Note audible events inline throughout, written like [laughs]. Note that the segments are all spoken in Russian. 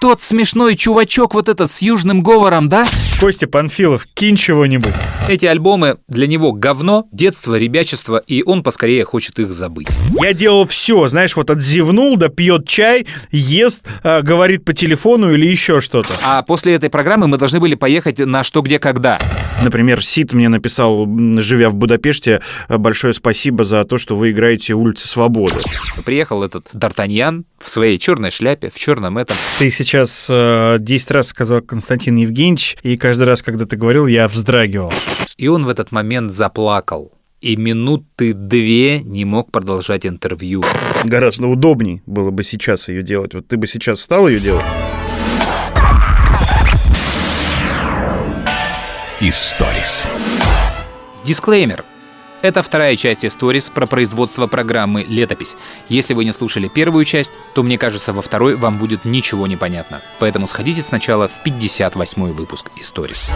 тот смешной чувачок вот этот с южным говором, да? Костя Панфилов, кинь чего-нибудь. Эти альбомы для него говно, детство, ребячество, и он поскорее хочет их забыть. Я делал все, знаешь, вот отзевнул, да пьет чай, ест, э, говорит по телефону или еще что-то. А после этой программы мы должны были поехать на «Что, где, когда». Например, Сид мне написал, живя в Будапеште, э, большое спасибо за то, что вы играете «Улицы Свободы». Приехал этот Д'Артаньян в своей черной шляпе, в черном этом. Ты сейчас э, 10 раз сказал Константин Евгеньевич, и каждый раз, когда ты говорил, я вздрагивал. И он в этот момент заплакал. И минуты две не мог продолжать интервью. Гораздо удобней было бы сейчас ее делать. Вот ты бы сейчас стал ее делать? Историс. Дисклеймер. Это вторая часть историс про производство программы «Летопись». Если вы не слушали первую часть, то, мне кажется, во второй вам будет ничего не понятно. Поэтому сходите сначала в 58 выпуск историс.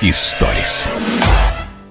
Историс.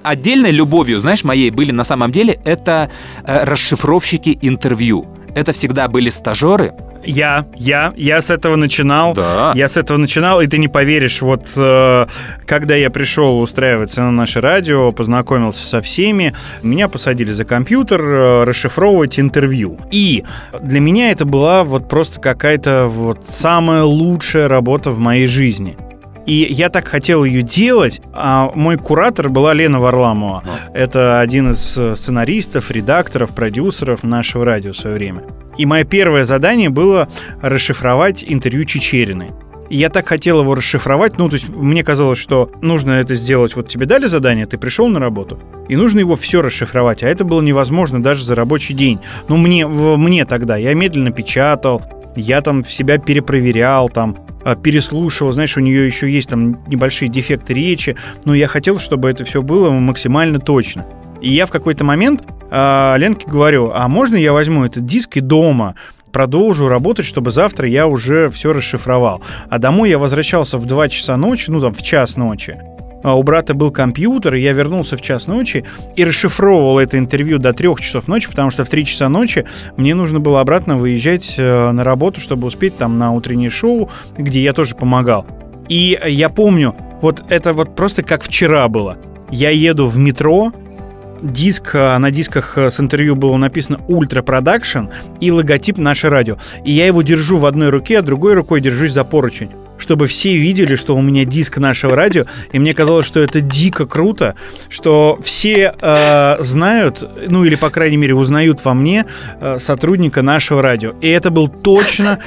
Отдельной любовью, знаешь, моей были на самом деле это э, расшифровщики интервью. Это всегда были стажеры, Я, я, я с этого начинал. Да. Я с этого начинал, и ты не поверишь, вот э, когда я пришел устраиваться на наше радио, познакомился со всеми, меня посадили за компьютер э, расшифровывать интервью. И для меня это была вот просто какая-то вот самая лучшая работа в моей жизни. И я так хотел ее делать, а мой куратор была Лена Варламова. Это один из э, сценаристов, редакторов, продюсеров нашего радио в свое время. И мое первое задание было расшифровать интервью Чечериной. И я так хотел его расшифровать, ну, то есть мне казалось, что нужно это сделать, вот тебе дали задание, ты пришел на работу, и нужно его все расшифровать, а это было невозможно даже за рабочий день. Ну, мне, мне тогда, я медленно печатал, я там в себя перепроверял, там, а, переслушивал, знаешь, у нее еще есть там небольшие дефекты речи, но я хотел, чтобы это все было максимально точно. И я в какой-то момент а, Ленке говорю, а можно я возьму этот диск и дома продолжу работать, чтобы завтра я уже все расшифровал. А домой я возвращался в 2 часа ночи, ну там в час ночи. А у брата был компьютер, и я вернулся в час ночи и расшифровывал это интервью до трех часов ночи, потому что в 3 часа ночи мне нужно было обратно выезжать э, на работу, чтобы успеть там на утреннее шоу, где я тоже помогал. И я помню, вот это вот просто как вчера было. Я еду в метро, диск, э, на дисках э, с интервью было написано Ultra Production и логотип наше радио. И я его держу в одной руке, а другой рукой держусь за поручень чтобы все видели, что у меня диск нашего радио, и мне казалось, что это дико круто, что все э, знают, ну или по крайней мере узнают во мне э, сотрудника нашего радио. И это был точно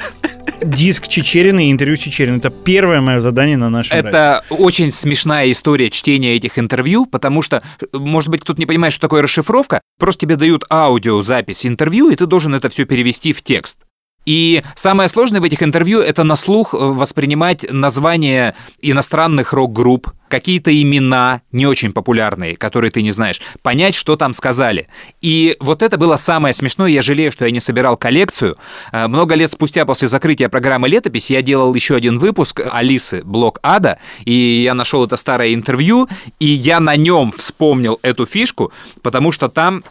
диск Чечерина и интервью Чечерина. Это первое мое задание на нашем радио. Это очень смешная история чтения этих интервью, потому что, может быть, кто-то не понимает, что такое расшифровка. Просто тебе дают аудиозапись интервью, и ты должен это все перевести в текст. И самое сложное в этих интервью это на слух э, воспринимать названия иностранных рок-групп, какие-то имена не очень популярные, которые ты не знаешь, понять, что там сказали. И вот это было самое смешное. Я жалею, что я не собирал коллекцию. Э, Много лет спустя после закрытия программы «Летопись» я делал еще один выпуск Алисы «Блок Ада», и я нашел это старое интервью, и я на нем вспомнил эту фишку, потому что там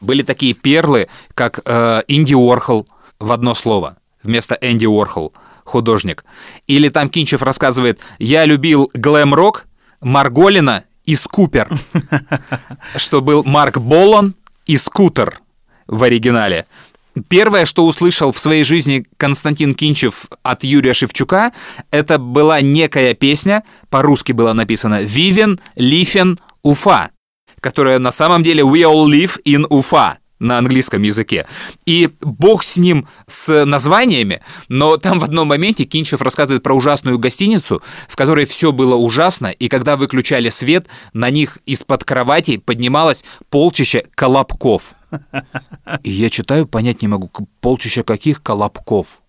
были такие перлы, как э, Инди Уорхол, в одно слово вместо Энди Уорхол, художник. Или там Кинчев рассказывает, я любил глэм-рок, Марголина и Скупер, [laughs] что был Марк Болон и Скутер в оригинале. Первое, что услышал в своей жизни Константин Кинчев от Юрия Шевчука, это была некая песня, по-русски была написана «Вивен, Лифен, Уфа», которая на самом деле «We all live in Уфа» на английском языке. И бог с ним, с названиями, но там в одном моменте Кинчев рассказывает про ужасную гостиницу, в которой все было ужасно, и когда выключали свет, на них из-под кроватей поднималось полчища колобков. И я читаю, понять не могу, полчища каких колобков?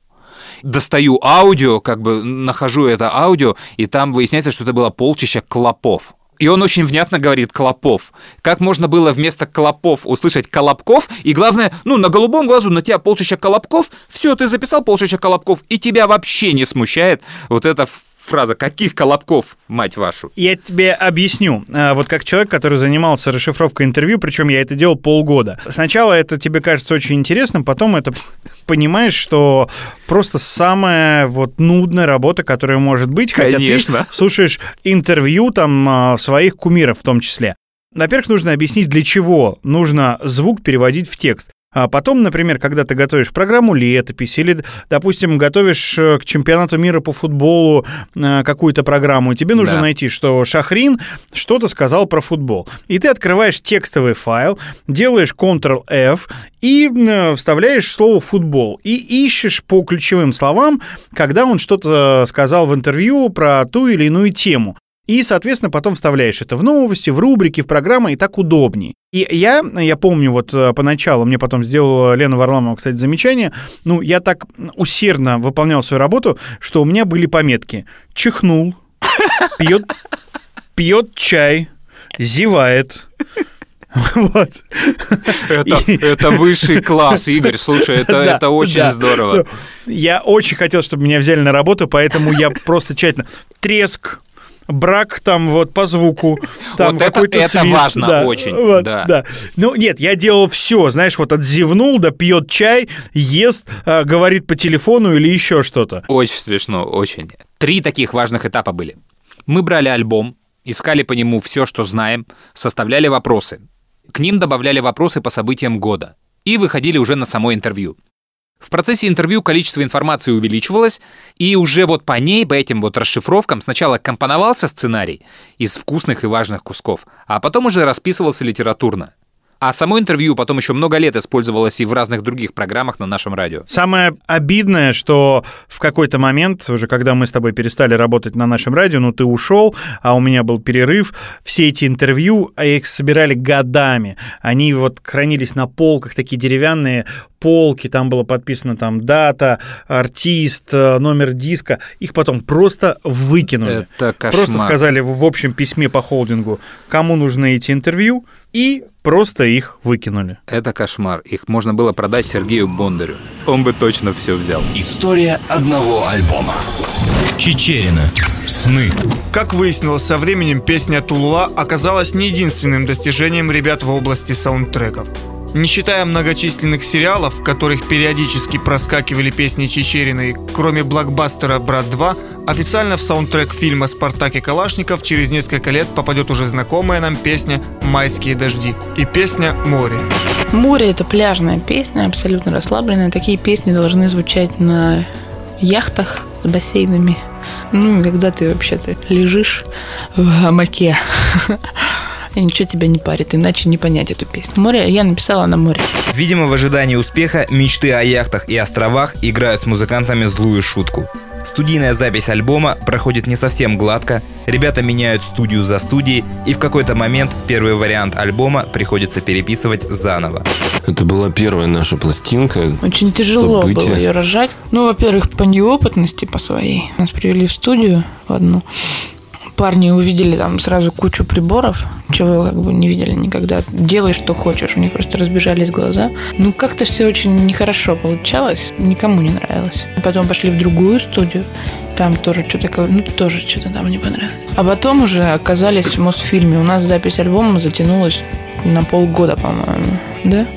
Достаю аудио, как бы нахожу это аудио, и там выясняется, что это было полчища клопов. И он очень внятно говорит «клопов». Как можно было вместо «клопов» услышать «колобков»? И главное, ну, на голубом глазу на тебя полчища колобков, все, ты записал полчища колобков, и тебя вообще не смущает вот эта фраза «каких колобков, мать вашу?» Я тебе объясню. А, Вот как человек, который занимался расшифровкой интервью, причем я это делал полгода. Сначала это тебе кажется очень интересным, потом это [laughs] понимаешь, что просто самая вот нудная работа, которая может быть, хотя Конечно. ты слушаешь интервью там а, своих кумиров в том числе. Во-первых, нужно объяснить, для чего нужно звук переводить в текст. А потом, например, когда ты готовишь программу летопись или, допустим, готовишь э, к чемпионату мира по футболу э, какую-то программу, тебе нужно Да. найти, что Шахрин что-то сказал про футбол. И ты открываешь текстовый файл, делаешь Ctrl-F и э, вставляешь слово «футбол». И ищешь по ключевым словам, когда он что-то сказал в интервью про ту или иную тему. И, соответственно, потом вставляешь это в новости, в рубрики, в программы, и так удобнее. И я, я помню, вот э, поначалу, мне потом сделала Лена Варламова, кстати, замечание, ну, я так усердно выполнял свою работу, что у меня были пометки. Чихнул, пьет, пьет чай, зевает. Вот. Это, И- это высший класс, Игорь, слушай, это, Да, это очень да. здорово. Я очень хотел, чтобы меня взяли на работу, поэтому я просто тщательно... Треск, брак там вот по звуку, [laughs] там Вот это- какой-то это свист. важно Да, очень, вот, да. Ну нет, я делал все, знаешь, вот отзевнул, да пьет чай, ест, а, говорит по телефону или еще что-то. Очень смешно, очень. Три таких важных этапа были. Мы брали альбом, искали по нему все, что знаем, составляли вопросы. К ним добавляли вопросы по событиям года. И выходили уже на само интервью. В процессе интервью количество информации увеличивалось, и уже вот по ней, по этим вот расшифровкам, сначала компоновался сценарий из вкусных и важных кусков, а потом уже расписывался литературно. А само интервью потом еще много лет использовалось и в разных других программах на нашем радио. Самое обидное, что в какой-то момент, уже когда мы с тобой перестали работать на нашем радио, ну ты ушел, а у меня был перерыв, все эти интервью, а их собирали годами. Они вот хранились на полках, такие деревянные полки, там было подписано там дата, артист, э, номер диска. Их потом просто выкинули. Это Просто кошмар. сказали в в общем письме по холдингу, кому нужны эти интервью, и просто их выкинули. Это кошмар. Их можно было продать Сергею Бондарю. Он бы точно все взял. История одного альбома. Чечерина. Сны. Как выяснилось со временем, песня «Тулула» оказалась не единственным достижением ребят в области саундтреков. Не считая многочисленных сериалов, в которых периодически проскакивали песни Чечериной, кроме блокбастера «Брат 2», официально в саундтрек фильма «Спартак и Калашников» через несколько лет попадет уже знакомая нам песня «Майские дожди» и песня «Море». Море это пляжная песня, абсолютно расслабленная. Такие песни должны звучать на яхтах с бассейнами. Ну, когда ты вообще-то лежишь в гамаке. [laughs] И ничего тебя не парит, иначе не понять эту песню. Море я написала на море. Видимо, в ожидании успеха мечты о яхтах и островах играют с музыкантами злую шутку. Студийная запись альбома проходит не совсем гладко, ребята меняют студию за студией, и в какой-то момент первый вариант альбома приходится переписывать заново. Это была первая наша пластинка. Очень тяжело Событие. было ее рожать. Ну, во-первых, по неопытности по своей. Нас привели в студию в одну. Парни увидели там сразу кучу приборов, чего как бы не видели никогда. Делай, что хочешь. У них просто разбежались глаза. Ну, как-то все очень нехорошо получалось. Никому не нравилось. Потом пошли в другую студию. Там тоже что-то, ну, тоже что-то там не понравилось. А потом уже оказались в Мосфильме. У нас запись альбома затянулась на полгода, по-моему. Да?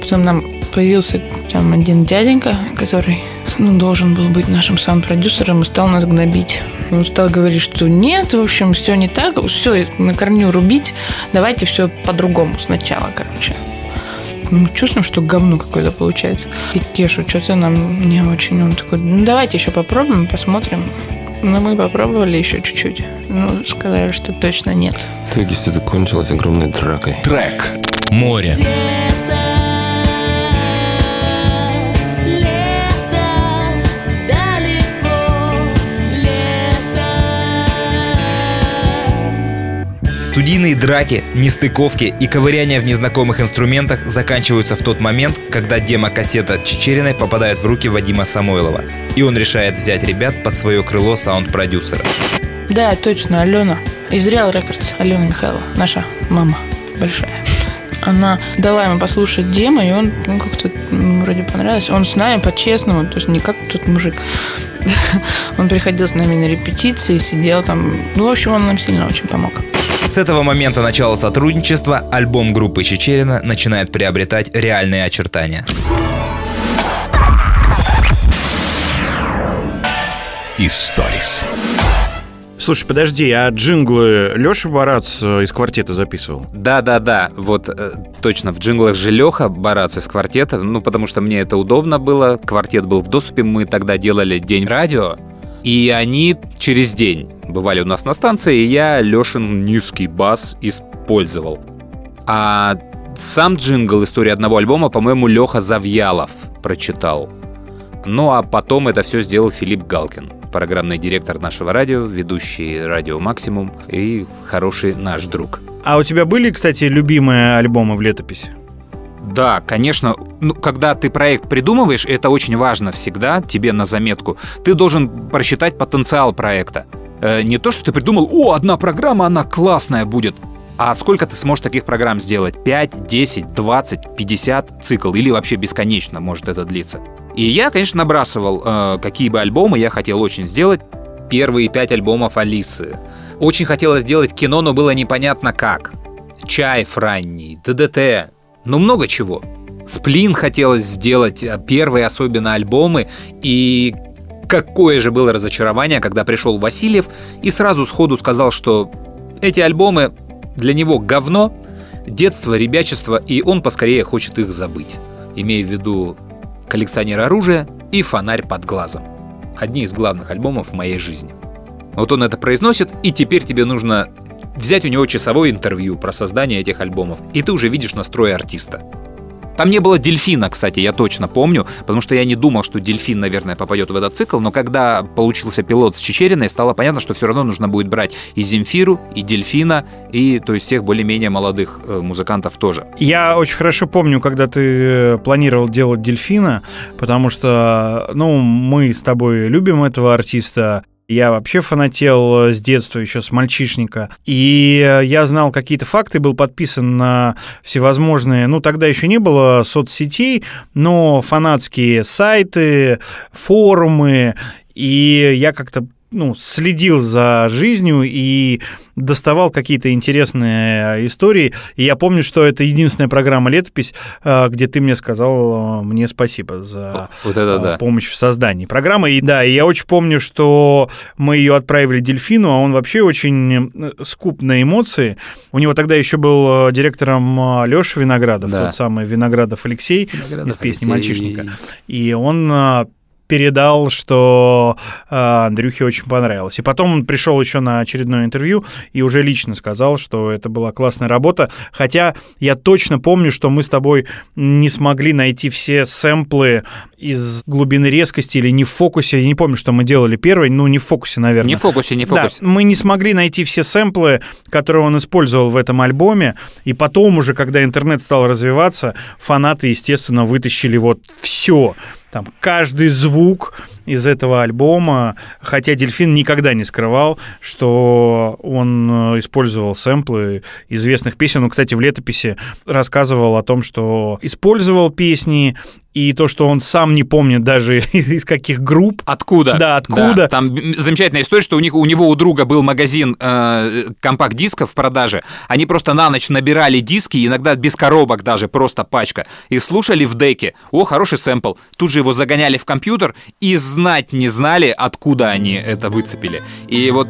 Потом нам появился там один дяденька, который ну, должен был быть нашим саунд-продюсером и стал нас гнобить. Он стал говорить, что нет, в общем, все не так, все на корню рубить, давайте все по-другому сначала, короче. Мы чувствуем, что говно какое-то получается. И Кешу что-то нам не очень. Он такой, ну давайте еще попробуем, посмотрим. Но мы попробовали еще чуть-чуть. Ну, сказали, что точно нет. В итоге все закончилось огромной дракой. Трек. Море. Студийные драки, нестыковки и ковыряния в незнакомых инструментах заканчиваются в тот момент, когда демо-кассета Чечериной попадает в руки Вадима Самойлова, и он решает взять ребят под свое крыло саунд-продюсера. Да, точно, Алена. Из Real Records. Алена Михайлова. Наша мама большая. Она дала ему послушать демо, и он ну, как-то вроде понравилось. Он с нами по-честному, то есть не как тот мужик. [laughs] Он приходил с нами на репетиции, сидел там. Ну, в общем, он нам сильно очень помог. С этого момента начала сотрудничества альбом группы Чечерина начинает приобретать реальные очертания. Историс. Слушай, подожди, а джинглы Леша Барац э, из квартета записывал? Да-да-да, вот э, точно, в джинглах же Леха Барац из квартета, ну, потому что мне это удобно было, квартет был в доступе, мы тогда делали День радио, и они через день бывали у нас на станции, и я Лешин низкий бас использовал. А сам джингл истории одного альбома, по-моему, Леха Завьялов прочитал. Ну а потом это все сделал Филипп Галкин, программный директор нашего радио, ведущий радио Максимум и хороший наш друг. А у тебя были, кстати, любимые альбомы в летописи? Да, конечно, ну, когда ты проект придумываешь, это очень важно всегда тебе на заметку. Ты должен просчитать потенциал проекта. Э, не то, что ты придумал, о, одна программа, она классная будет. А сколько ты сможешь таких программ сделать? 5, 10, 20, 50 цикл или вообще бесконечно может это длиться. И я, конечно, набрасывал, э, какие бы альбомы я хотел очень сделать. Первые пять альбомов Алисы. Очень хотелось сделать кино, но было непонятно как. Чайф ранний, ДДТ, ну много чего. Сплин хотелось сделать, э, первые особенно альбомы, и какое же было разочарование, когда пришел Васильев и сразу сходу сказал, что эти альбомы для него говно, детство, ребячество, и он поскорее хочет их забыть. Имея в виду коллекционер оружия и фонарь под глазом. Одни из главных альбомов в моей жизни. Вот он это произносит, и теперь тебе нужно взять у него часовое интервью про создание этих альбомов, и ты уже видишь настрой артиста. Там не было дельфина, кстати, я точно помню, потому что я не думал, что дельфин, наверное, попадет в этот цикл, но когда получился пилот с Чечериной, стало понятно, что все равно нужно будет брать и Земфиру, и дельфина, и то есть всех более-менее молодых э, музыкантов тоже. Я очень хорошо помню, когда ты э, планировал делать дельфина, потому что, ну, мы с тобой любим этого артиста, я вообще фанател э, с детства, еще с мальчишника. И э, я знал какие-то факты, был подписан на всевозможные, ну, тогда еще не было соцсетей, но фанатские сайты, форумы. И я как-то ну, следил за жизнью и доставал какие-то интересные истории. И я помню, что это единственная программа «Летопись», э, где ты мне сказал мне спасибо за вот это да. помощь в создании программы. И да, и я очень помню, что мы ее отправили Дельфину, а он вообще очень э, скуп на эмоции. У него тогда еще был э, директором Леша Виноградов, да. тот самый Виноградов Алексей Виноградов из песни Алексей. «Мальчишника». И он передал, что э, Андрюхе очень понравилось. И потом он пришел еще на очередное интервью и уже лично сказал, что это была классная работа. Хотя я точно помню, что мы с тобой не смогли найти все сэмплы из глубины резкости или не в фокусе. Я не помню, что мы делали первый, ну не в фокусе, наверное. Не в фокусе, не в фокусе. Да, мы не смогли найти все сэмплы, которые он использовал в этом альбоме. И потом уже, когда интернет стал развиваться, фанаты, естественно, вытащили вот все там каждый звук из этого альбома, хотя Дельфин никогда не скрывал, что он э, использовал сэмплы известных песен. Он, кстати, в летописи рассказывал о том, что использовал песни и то, что он сам не помнит даже [laughs] из каких групп. Откуда? Да, откуда. Да, там замечательная история, что у них у него у друга был магазин э, компакт-дисков в продаже. Они просто на ночь набирали диски, иногда без коробок даже, просто пачка, и слушали в деке. О, хороший сэмпл. Тут же его загоняли в компьютер и знать не знали, откуда они это выцепили. И вот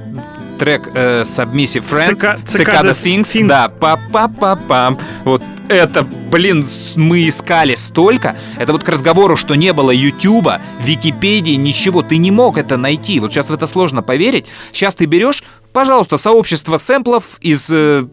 трек э, Submissive Friend, Cicada Sings, да, па-па-па-пам. Вот это, блин, мы искали столько. Это вот к разговору, что не было Ютуба, Википедии, ничего. Ты не мог это найти. Вот сейчас в это сложно поверить. Сейчас ты берешь, пожалуйста, сообщество сэмплов из э,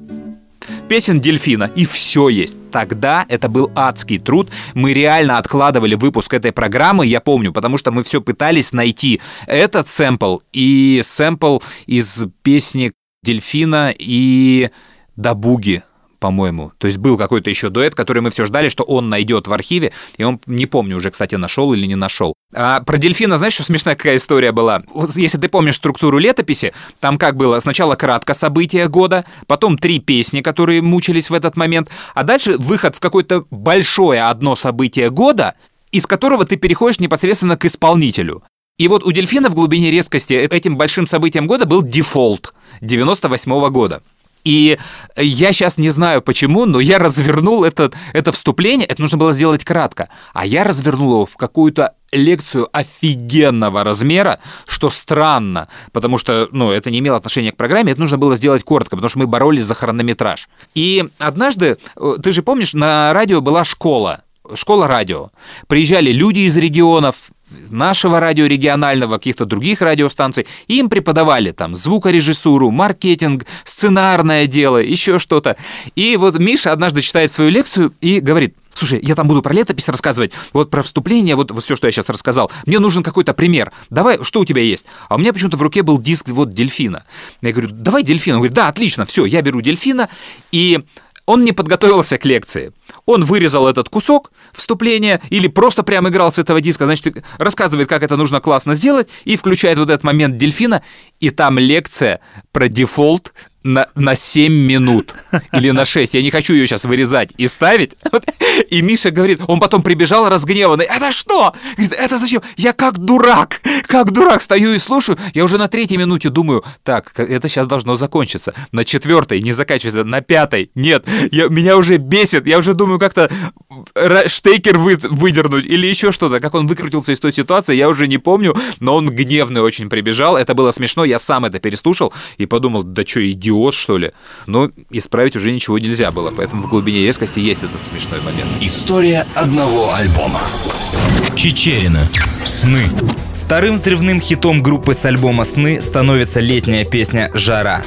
песен дельфина, и все есть. Тогда это был адский труд. Мы реально откладывали выпуск этой программы, я помню, потому что мы все пытались найти этот сэмпл и сэмпл из песни дельфина и Дабуги по-моему. То есть был какой-то еще дуэт, который мы все ждали, что он найдет в архиве, и он, не помню уже, кстати, нашел или не нашел. А про дельфина, знаешь, что смешная какая история была? Если ты помнишь структуру летописи, там как было? Сначала кратко события года, потом три песни, которые мучились в этот момент, а дальше выход в какое-то большое одно событие года, из которого ты переходишь непосредственно к исполнителю. И вот у дельфина в глубине резкости этим большим событием года был дефолт 98 года. И я сейчас не знаю почему, но я развернул это, это вступление, это нужно было сделать кратко, а я развернул его в какую-то лекцию офигенного размера, что странно, потому что, ну, это не имело отношения к программе, это нужно было сделать коротко, потому что мы боролись за хронометраж. И однажды, э, ты же помнишь, на радио была школа, школа радио. Приезжали люди из регионов, нашего радио регионального, каких-то других радиостанций, им преподавали там звукорежиссуру, маркетинг, сценарное дело, еще что-то. И вот Миша однажды читает свою лекцию и говорит, слушай, я там буду про летопись рассказывать, вот про вступление, вот, вот все, что я сейчас рассказал. Мне нужен какой-то пример. Давай, что у тебя есть? А у меня почему-то в руке был диск вот дельфина. Я говорю, давай дельфина. Он говорит, да, отлично, все, я беру дельфина. И он не подготовился к лекции. Он вырезал этот кусок вступления или просто прям играл с этого диска, значит, рассказывает, как это нужно классно сделать, и включает вот этот момент дельфина, и там лекция про дефолт на, на 7 минут или на 6. Я не хочу ее сейчас вырезать и ставить. [laughs] И Миша говорит, он потом прибежал разгневанный. Это что? Это зачем? Я как дурак, как дурак стою и слушаю. Я уже на третьей минуте думаю, так, это сейчас должно закончиться. На четвертой не заканчивается, на пятой нет. Я, меня уже бесит. Я уже думаю, как-то штейкер вы, выдернуть или еще что-то. Как он выкрутился из той ситуации, я уже не помню, но он гневный очень прибежал. Это было смешно, я сам это переслушал и подумал, да что, идиот, что ли? Но исправить уже ничего нельзя было, поэтому в глубине резкости есть этот смешной момент. История одного альбома. Чечерина. Сны. Вторым взрывным хитом группы с альбома «Сны» становится летняя песня «Жара».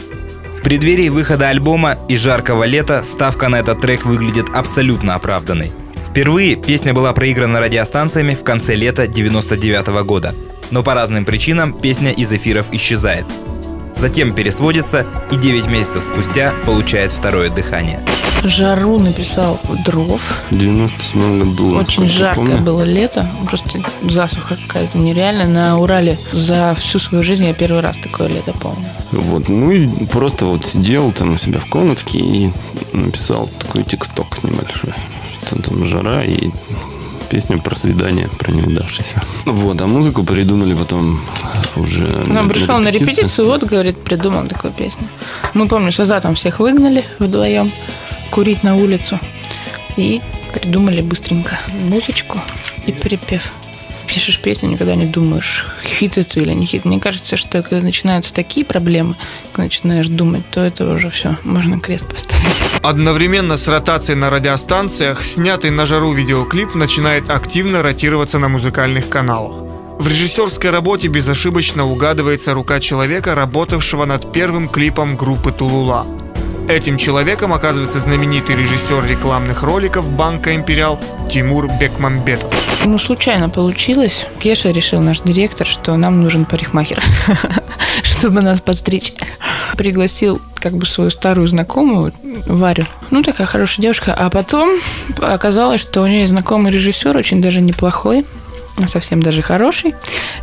В преддверии выхода альбома и жаркого лета ставка на этот трек выглядит абсолютно оправданной. Впервые песня была проиграна радиостанциями в конце лета 99 года, но по разным причинам песня из эфиров исчезает – затем пересводится и 9 месяцев спустя получает второе дыхание. Жару написал дров. В 97 году. Очень жаркое помню. было лето. Просто засуха какая-то нереальная. На Урале за всю свою жизнь я первый раз такое лето помню. Вот, ну и просто вот сидел там у себя в комнатке и написал такой тексток небольшой. Что там жара и песня про свидание, про неудавшееся. Вот, а музыку придумали потом уже Он пришел на репетицию, вот, говорит, придумал такую песню. Мы, помню, с Азатом всех выгнали вдвоем курить на улицу. И придумали быстренько музычку и припев. Пишешь песню, никогда не думаешь, хит это или не хит. Мне кажется, что когда начинаются такие проблемы, когда начинаешь думать, то это уже все, можно крест поставить. Одновременно с ротацией на радиостанциях снятый на жару видеоклип начинает активно ротироваться на музыкальных каналах. В режиссерской работе безошибочно угадывается рука человека, работавшего над первым клипом группы Тулула. Этим человеком оказывается знаменитый режиссер рекламных роликов банка «Империал» Тимур Бекмамбетов. Ну, случайно получилось. Кеша решил, наш директор, что нам нужен парикмахер, [laughs] чтобы нас подстричь. Пригласил как бы свою старую знакомую, Варю. Ну, такая хорошая девушка. А потом оказалось, что у нее знакомый режиссер, очень даже неплохой, совсем даже хороший,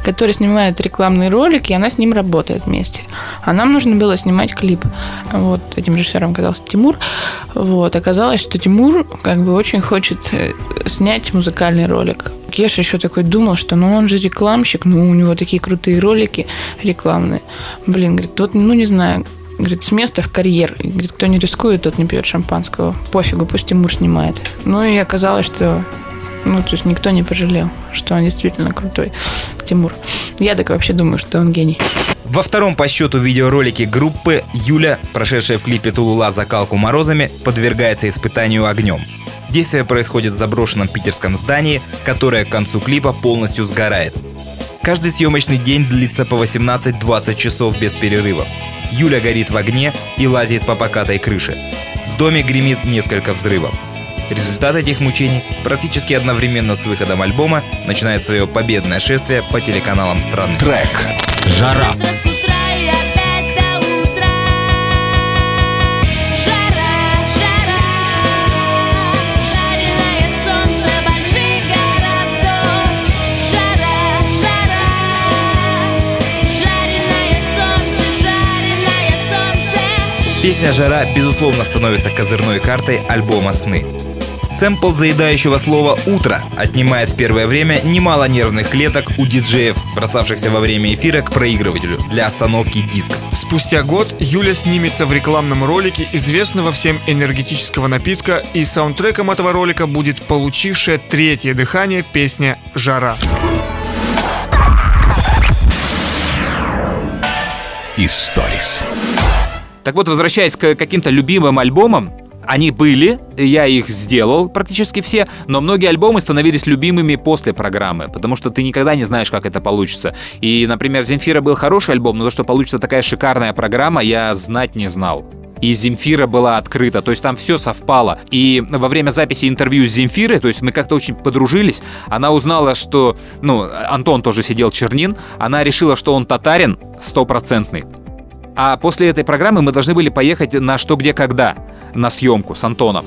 который снимает рекламный ролик, и она с ним работает вместе. А нам нужно было снимать клип. Вот этим режиссером оказался Тимур. Вот, оказалось, что Тимур как бы очень хочет э, снять музыкальный ролик. Кеша еще такой думал, что ну он же рекламщик, ну у него такие крутые ролики рекламные. Блин, говорит, вот, ну не знаю, Говорит, с места в карьер. Говорит, кто не рискует, тот не пьет шампанского. Пофигу, пусть Тимур снимает. Ну и оказалось, что ну, то есть никто не пожалел, что он действительно крутой, Тимур. Я так вообще думаю, что он гений. Во втором по счету видеоролике группы Юля, прошедшая в клипе Тулула закалку морозами, подвергается испытанию огнем. Действие происходит в заброшенном питерском здании, которое к концу клипа полностью сгорает. Каждый съемочный день длится по 18-20 часов без перерывов. Юля горит в огне и лазит по покатой крыше. В доме гремит несколько взрывов. Результат этих мучений практически одновременно с выходом альбома начинает свое победное шествие по телеканалам страны. Трек «Жара». Песня «Жара» безусловно становится козырной картой альбома «Сны». Сэмпл заедающего слова «утро» отнимает в первое время немало нервных клеток у диджеев, бросавшихся во время эфира к проигрывателю для остановки диска. Спустя год Юля снимется в рекламном ролике известного всем энергетического напитка, и саундтреком этого ролика будет получившая третье дыхание песня «Жара». Историс. Так вот, возвращаясь к каким-то любимым альбомам, они были, я их сделал практически все, но многие альбомы становились любимыми после программы, потому что ты никогда не знаешь, как это получится. И, например, «Земфира» был хороший альбом, но то, что получится такая шикарная программа, я знать не знал. И Земфира была открыта, то есть там все совпало. И во время записи интервью с Земфирой, то есть мы как-то очень подружились, она узнала, что, ну, Антон тоже сидел Чернин, она решила, что он татарин стопроцентный. А после этой программы мы должны были поехать на «Что, где, когда» на съемку с Антоном.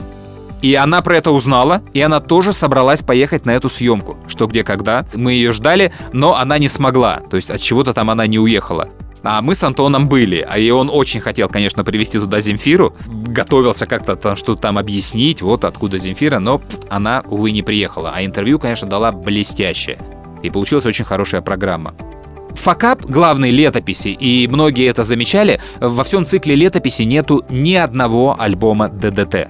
И она про это узнала, и она тоже собралась поехать на эту съемку. Что, где, когда. Мы ее ждали, но она не смогла. То есть от чего-то там она не уехала. А мы с Антоном были, а и он очень хотел, конечно, привезти туда Земфиру, готовился как-то там что-то там объяснить, вот откуда Земфира, но она, увы, не приехала. А интервью, конечно, дала блестящее. И получилась очень хорошая программа. Факап главной летописи, и многие это замечали, во всем цикле летописи нету ни одного альбома ДДТ.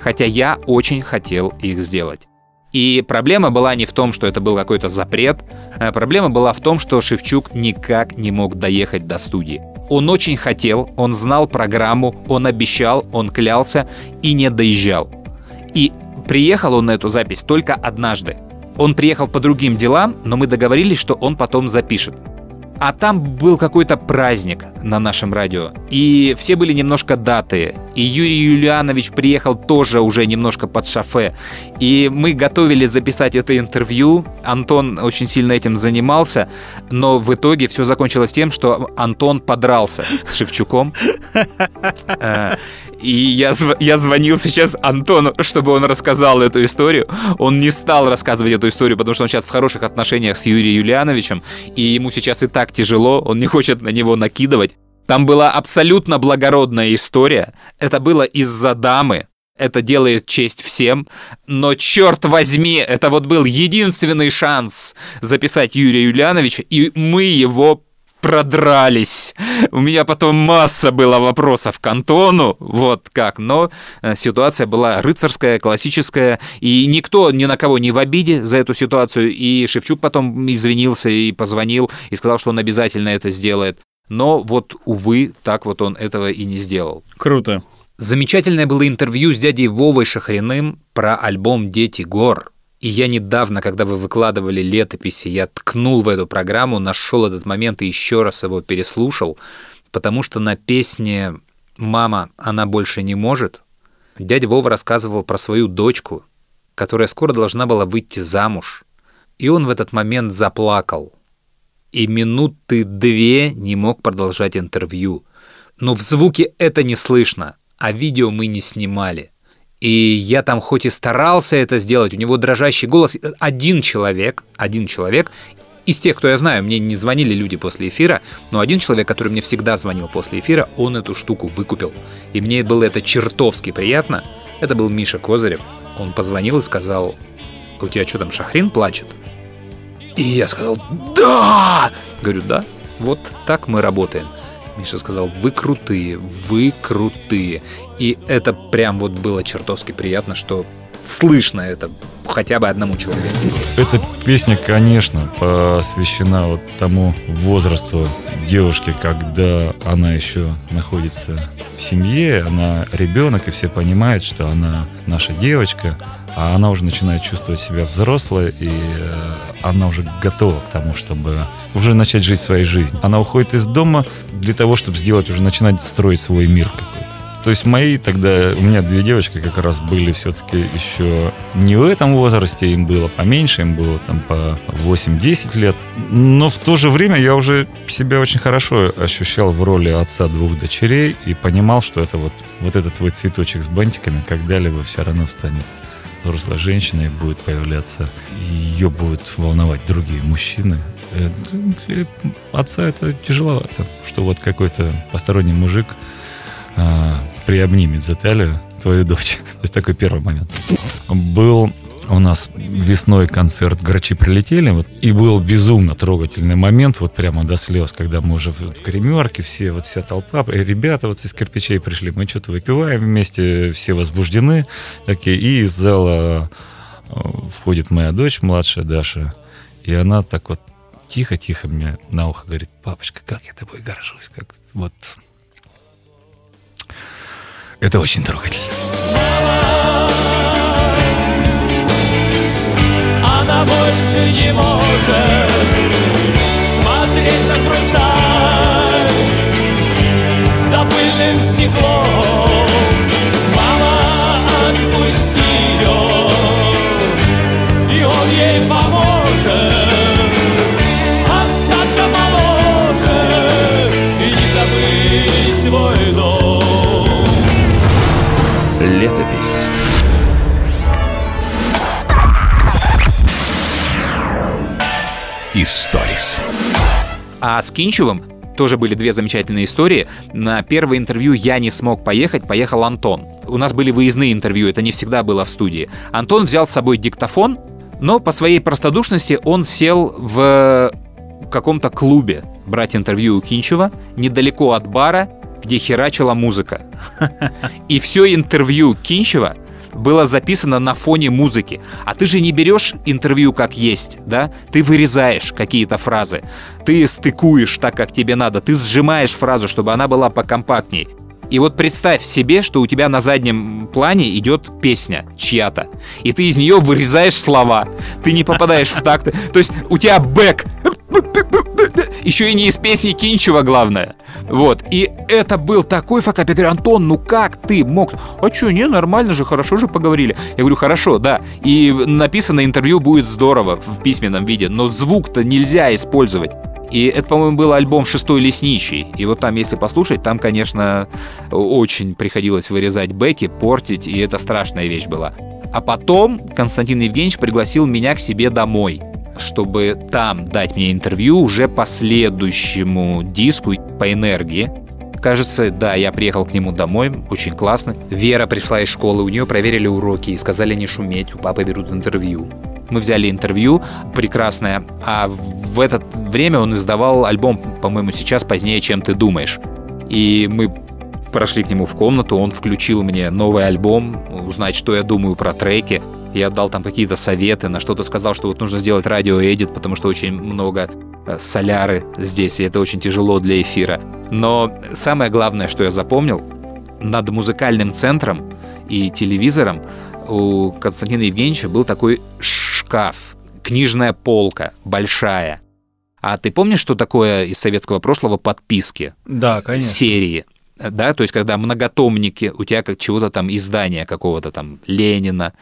Хотя я очень хотел их сделать. И проблема была не в том, что это был какой-то запрет, а проблема была в том, что Шевчук никак не мог доехать до студии. Он очень хотел, он знал программу, он обещал, он клялся и не доезжал. И приехал он на эту запись только однажды. Он приехал по другим делам, но мы договорились, что он потом запишет. А там был какой-то праздник на нашем радио. И все были немножко даты. И Юрий Юлианович приехал тоже уже немножко под шофе. И мы готовили записать это интервью. Антон очень сильно этим занимался. Но в итоге все закончилось тем, что Антон подрался с Шевчуком. Э, И я, зв- я звонил сейчас Антону, чтобы он рассказал эту историю. Он не стал рассказывать эту историю, потому что он сейчас в хороших отношениях с Юрием Юлиановичем, и ему сейчас и так тяжело, он не хочет на него накидывать. Там была абсолютно благородная история. Это было из-за дамы. Это делает честь всем. Но черт возьми, это вот был единственный шанс записать Юрия Юлиановича, и мы его продрались. У меня потом масса было вопросов к Антону, вот как, но э, ситуация была рыцарская, классическая, и никто ни на кого не в обиде за эту ситуацию, и Шевчук потом извинился и позвонил, и сказал, что он обязательно это сделает. Но вот, увы, так вот он этого и не сделал. Круто. Замечательное было интервью с дядей Вовой Шахриным про альбом «Дети гор». И я недавно, когда вы выкладывали летописи, я ткнул в эту программу, нашел этот момент и еще раз его переслушал, потому что на песне «Мама, она больше не может» дядя Вова рассказывал про свою дочку, которая скоро должна была выйти замуж. И он в этот момент заплакал. И минуты две не мог продолжать интервью. Но в звуке это не слышно, а видео мы не снимали. И я там хоть и старался это сделать, у него дрожащий голос. Один человек, один человек, из тех, кто я знаю, мне не звонили люди после эфира, но один человек, который мне всегда звонил после эфира, он эту штуку выкупил. И мне было это чертовски приятно. Это был Миша Козырев. Он позвонил и сказал, у тебя что там, Шахрин плачет? И я сказал, да! Говорю, да, вот так мы работаем. Миша сказал, вы крутые, вы крутые. И это прям вот было чертовски приятно, что слышно это хотя бы одному человеку. Эта песня, конечно, посвящена вот тому возрасту девушки, когда она еще находится в семье, она ребенок, и все понимают, что она наша девочка, а она уже начинает чувствовать себя взрослой, и э, она уже готова к тому, чтобы уже начать жить своей жизнью. Она уходит из дома для того, чтобы сделать, уже начинать строить свой мир какой-то. То есть мои тогда, у меня две девочки как раз были все-таки еще не в этом возрасте, им было поменьше, им было там по 8-10 лет. Но в то же время я уже себя очень хорошо ощущал в роли отца двух дочерей и понимал, что это вот, вот этот твой цветочек с бантиками когда-либо все равно встанет взрослая женщина и будет появляться, ее будут волновать другие мужчины. Э, Для отца это тяжеловато, что вот какой-то посторонний мужик а, приобнимет за талию твою дочь. [laughs] То есть такой первый момент. Был у нас весной концерт «Грачи прилетели», вот, и был безумно трогательный момент, вот прямо до слез, когда мы уже в, в гримерке, все, вот вся толпа, и ребята вот из кирпичей пришли, мы что-то выпиваем вместе, все возбуждены, такие, и из зала э, входит моя дочь, младшая Даша, и она так вот тихо-тихо мне на ухо говорит, папочка, как я тобой горжусь, как вот... Это очень трогательно. Она больше не может смотреть на хрусталь за пыльным стеклом. Мама, отпусти ее, и он ей поможет остаться моложе и не забыть твой дом. Летопись. Историс. А с Кинчевым тоже были две замечательные истории. На первое интервью я не смог поехать, поехал Антон. У нас были выездные интервью, это не всегда было в студии. Антон взял с собой диктофон, но по своей простодушности он сел в каком-то клубе брать интервью у Кинчева, недалеко от бара, где херачила музыка. И все интервью Кинчева было записано на фоне музыки. А ты же не берешь интервью как есть, да? Ты вырезаешь какие-то фразы. Ты стыкуешь так, как тебе надо. Ты сжимаешь фразу, чтобы она была покомпактней. И вот представь себе, что у тебя на заднем плане идет песня чья-то, и ты из нее вырезаешь слова, ты не попадаешь в такт. То есть у тебя бэк, еще и не из песни Кинчева, главное. Вот. И это был такой факап. Я говорю, Антон, ну как ты мог? А что, не, нормально же, хорошо же поговорили. Я говорю, хорошо, да. И написано интервью будет здорово в письменном виде, но звук-то нельзя использовать. И это, по-моему, был альбом «Шестой лесничий». И вот там, если послушать, там, конечно, очень приходилось вырезать бэки, портить, и это страшная вещь была. А потом Константин Евгеньевич пригласил меня к себе домой чтобы там дать мне интервью уже по следующему диску по энергии. Кажется, да, я приехал к нему домой, очень классно. Вера пришла из школы, у нее проверили уроки и сказали не шуметь, у папы берут интервью. Мы взяли интервью, прекрасное, а в это время он издавал альбом, по-моему, сейчас позднее, чем ты думаешь. И мы прошли к нему в комнату, он включил мне новый альбом, узнать, что я думаю про треки. Я дал там какие-то советы, на что-то сказал, что вот нужно сделать радиоэдит, потому что очень много э, соляры здесь, и это очень тяжело для эфира. Но самое главное, что я запомнил, над музыкальным центром и телевизором у Константина Евгеньевича был такой шкаф, книжная полка большая. А ты помнишь, что такое из советского прошлого подписки? Да, конечно. Серии да, то есть когда многотомники, у тебя как чего-то там издания какого-то там Ленина,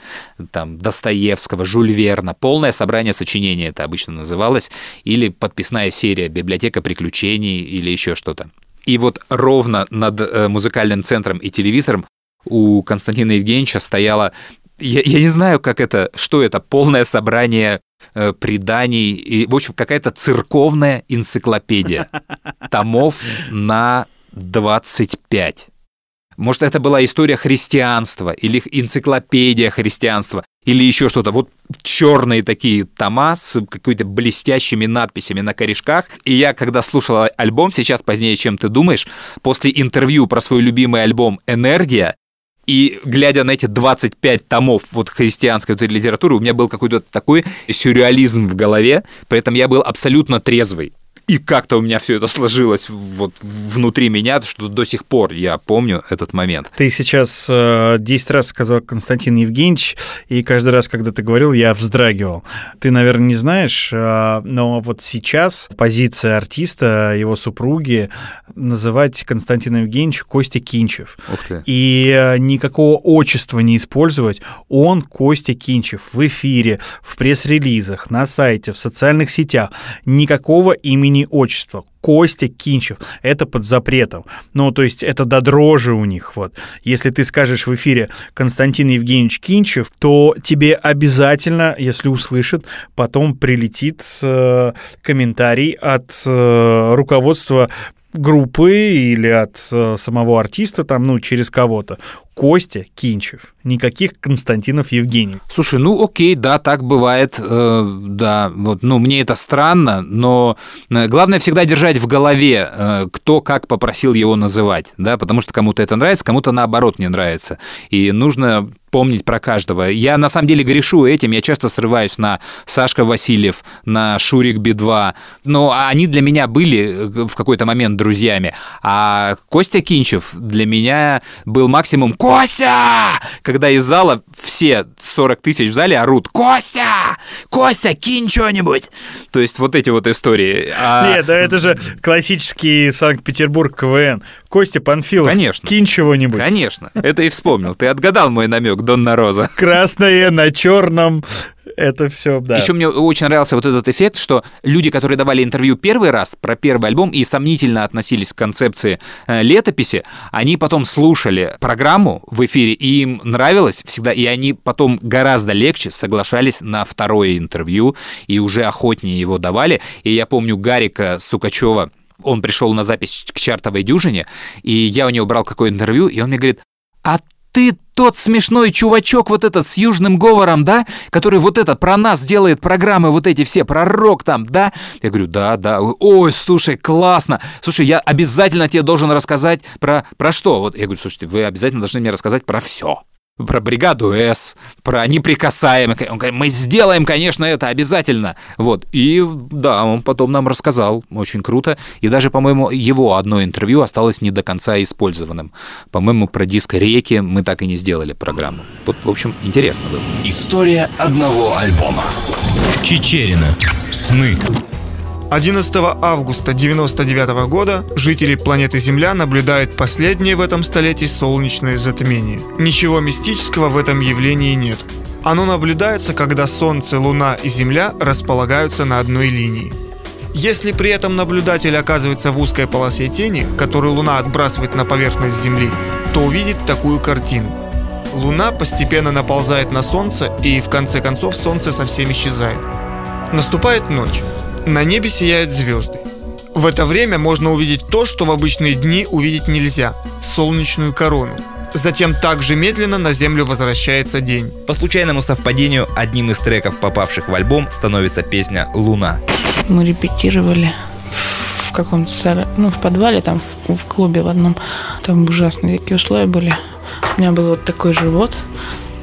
там Достоевского, Жюль Верна, полное собрание сочинений это обычно называлось, или подписная серия «Библиотека приключений» или еще что-то. И вот ровно над э, музыкальным центром и телевизором у Константина Евгеньевича стояло я, я не знаю, как это, что это, полное собрание э, преданий, и, в общем, какая-то церковная энциклопедия томов на 25. Может, это была история христианства или энциклопедия христианства или еще что-то. Вот черные такие тома с какими-то блестящими надписями на корешках. И я, когда слушал альбом, сейчас позднее, чем ты думаешь, после интервью про свой любимый альбом «Энергия», и глядя на эти 25 томов вот христианской этой литературы, у меня был какой-то такой сюрреализм в голове, при этом я был абсолютно трезвый. И как-то у меня все это сложилось вот внутри меня, что до сих пор я помню этот момент. Ты сейчас э, 10 раз сказал Константин Евгеньевич, и каждый раз, когда ты говорил, я вздрагивал. Ты, наверное, не знаешь, э, но вот сейчас позиция артиста, его супруги, называть Константина Евгеньевича Костя Кинчев. Ух ты. И э, никакого отчества не использовать. Он Костя Кинчев в эфире, в пресс-релизах, на сайте, в социальных сетях. Никакого имени отчества. Костя Кинчев. Это под запретом. Ну, то есть это до дрожи у них. Вот. Если ты скажешь в эфире Константин Евгеньевич Кинчев, то тебе обязательно, если услышит, потом прилетит э, комментарий от э, руководства группы или от э, самого артиста, там, ну, через кого-то. Костя Кинчев, никаких Константинов Евгений. Слушай, ну окей, да, так бывает, э, да, вот, ну мне это странно, но э, главное всегда держать в голове, э, кто как попросил его называть, да, потому что кому-то это нравится, кому-то наоборот не нравится, и нужно помнить про каждого. Я на самом деле грешу этим, я часто срываюсь на Сашка Васильев, на Шурик Би-2, но они для меня были э, в какой-то момент друзьями, а Костя Кинчев для меня был максимум «Костя!» Когда из зала все 40 тысяч в зале орут «Костя! Костя, кинь что-нибудь!» То есть вот эти вот истории. А- Нет, да это же классический Санкт-Петербург КВН. Костя Панфилов, Конечно. кинь чего-нибудь. Конечно, это и вспомнил. Ты отгадал мой намек, Донна Роза. [laughs] Красное на черном. Это все, да. Еще мне очень нравился вот этот эффект, что люди, которые давали интервью первый раз про первый альбом и сомнительно относились к концепции э, летописи, они потом слушали программу в эфире, и им нравилось всегда, и они потом гораздо легче соглашались на второе интервью и уже охотнее его давали. И я помню Гарика Сукачева, он пришел на запись к чартовой дюжине, и я у него брал какое-то интервью, и он мне говорит, а ты тот смешной чувачок вот этот с южным говором, да, который вот это про нас делает программы вот эти все, про рок там, да? Я говорю, да, да. Ой, слушай, классно. Слушай, я обязательно тебе должен рассказать про, про что? Вот я говорю, слушайте, вы обязательно должны мне рассказать про все. Про бригаду С, про неприкасаемых. Он говорит, мы сделаем, конечно, это обязательно. Вот. И да, он потом нам рассказал. Очень круто. И даже, по-моему, его одно интервью осталось не до конца использованным. По-моему, про диск «Реки» мы так и не сделали программу. Вот, в общем, интересно было. История одного альбома. Чечерина. Сны. 11 августа 1999 года жители планеты Земля наблюдают последнее в этом столетии солнечное затмение. Ничего мистического в этом явлении нет. Оно наблюдается, когда Солнце, Луна и Земля располагаются на одной линии. Если при этом наблюдатель оказывается в узкой полосе тени, которую Луна отбрасывает на поверхность Земли, то увидит такую картину. Луна постепенно наползает на Солнце и в конце концов Солнце совсем исчезает. Наступает ночь. На небе сияют звезды. В это время можно увидеть то, что в обычные дни увидеть нельзя – солнечную корону. Затем также медленно на Землю возвращается день. По случайному совпадению, одним из треков, попавших в альбом, становится песня «Луна». Мы репетировали в каком-то сара- ну, в подвале, там, в, в клубе в одном. Там ужасные такие условия были. У меня был вот такой живот.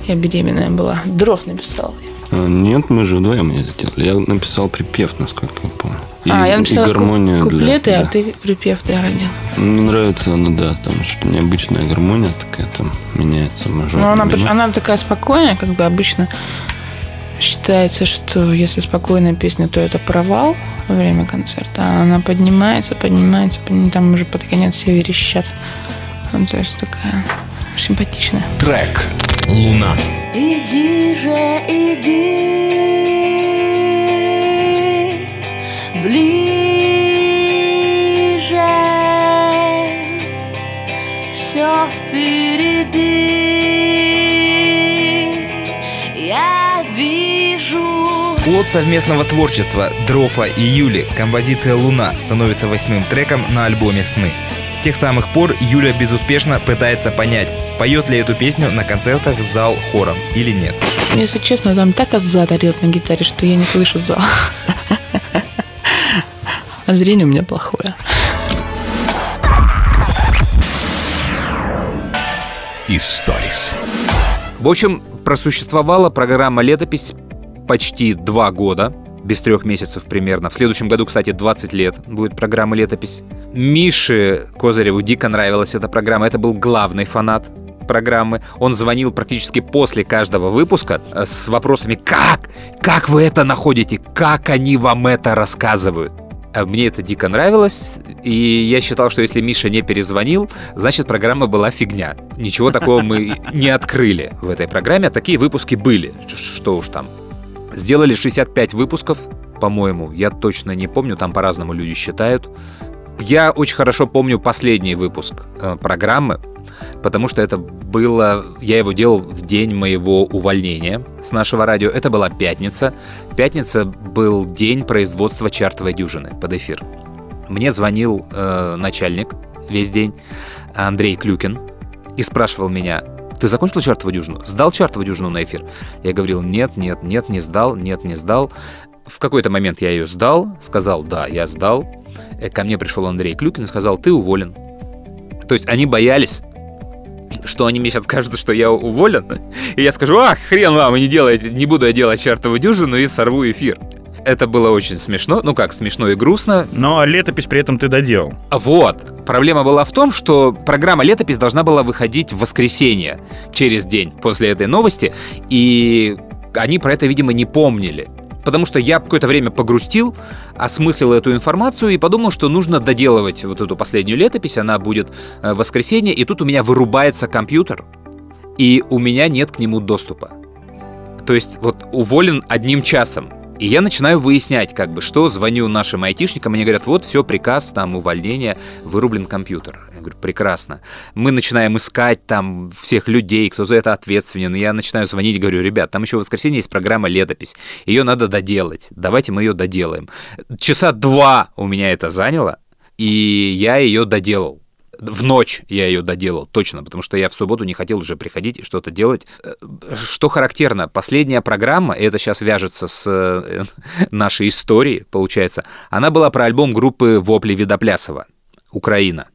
Я беременная была. Дров написала. А, Нет, мы же вдвоем это делали. Я написал припев, насколько я помню. И, а, я написала и гармонию ку- куплеты, для... а да. ты припев да, родил. Мне нравится она, да, там что необычная гармония такая там меняется мажор. Ну, она, минор. она такая спокойная, как бы обычно считается, что если спокойная песня, то это провал во время концерта. А она поднимается, поднимается, поднимается там уже под конец все верещат. Ну, то есть такая симпатичная. Трек «Луна». Иди же, иди ближе, все впереди. Плод совместного творчества Дрофа и Юли, композиция «Луна» становится восьмым треком на альбоме «Сны». С тех самых пор Юля безуспешно пытается понять, поет ли эту песню на концертах зал хором или нет. Если честно, там так азат орет на гитаре, что я не слышу зал. А зрение у меня плохое. Историс. В общем, просуществовала программа «Летопись» почти два года, без трех месяцев примерно. В следующем году, кстати, 20 лет будет программа «Летопись». Мише Козыреву дико нравилась эта программа. Это был главный фанат программы. Он звонил практически после каждого выпуска э, с вопросами «Как? Как вы это находите? Как они вам это рассказывают?» А Мне это дико нравилось, и я считал, что если Миша не перезвонил, значит программа была фигня. Ничего такого мы не открыли в этой программе, а такие выпуски были. Что уж там. Сделали 65 выпусков, по-моему, я точно не помню, там по-разному люди считают. Я очень хорошо помню последний выпуск э, программы, потому что это было... Я его делал в день моего увольнения с нашего радио. Это была пятница. Пятница был день производства чартовой дюжины под эфир. Мне звонил э, начальник весь день, Андрей Клюкин, и спрашивал меня, ты закончил чартовую дюжину? Сдал чартовую дюжину на эфир? Я говорил, нет, нет, нет, не сдал, нет, не сдал. В какой-то момент я ее сдал, сказал, да, я сдал. Э, Ко мне пришел Андрей Клюкин и сказал, ты уволен. То есть они боялись, что они мне сейчас скажут, что я уволен, и я скажу, ах, хрен вам, не делайте, не буду я делать чертову дюжину и сорву эфир. Это было очень смешно, ну как, смешно и грустно. Но летопись при этом ты доделал. Вот. Проблема была в том, что программа «Летопись» должна была выходить в воскресенье, через день после этой новости, и они про это, видимо, не помнили. Потому что я какое-то время погрустил, осмыслил эту информацию и подумал, что нужно доделывать вот эту последнюю летопись, она будет э, в воскресенье, и тут у меня вырубается компьютер, и у меня нет к нему доступа. То есть вот уволен одним часом. И я начинаю выяснять, как бы, что звоню нашим айтишникам, они говорят, вот, все, приказ, там, увольнение, вырублен компьютер. Я говорю, прекрасно. Мы начинаем искать там всех людей, кто за это ответственен. И я начинаю звонить, говорю, ребят, там еще в воскресенье есть программа «Летопись». Ее надо доделать. Давайте мы ее доделаем. Часа два у меня это заняло, и я ее доделал. В ночь я ее доделал, точно, потому что я в субботу не хотел уже приходить и что-то делать. Э, Что характерно, последняя программа, это сейчас вяжется с э, [laughs] нашей историей, получается, она была про альбом группы Вопли Видоплясова «Украина».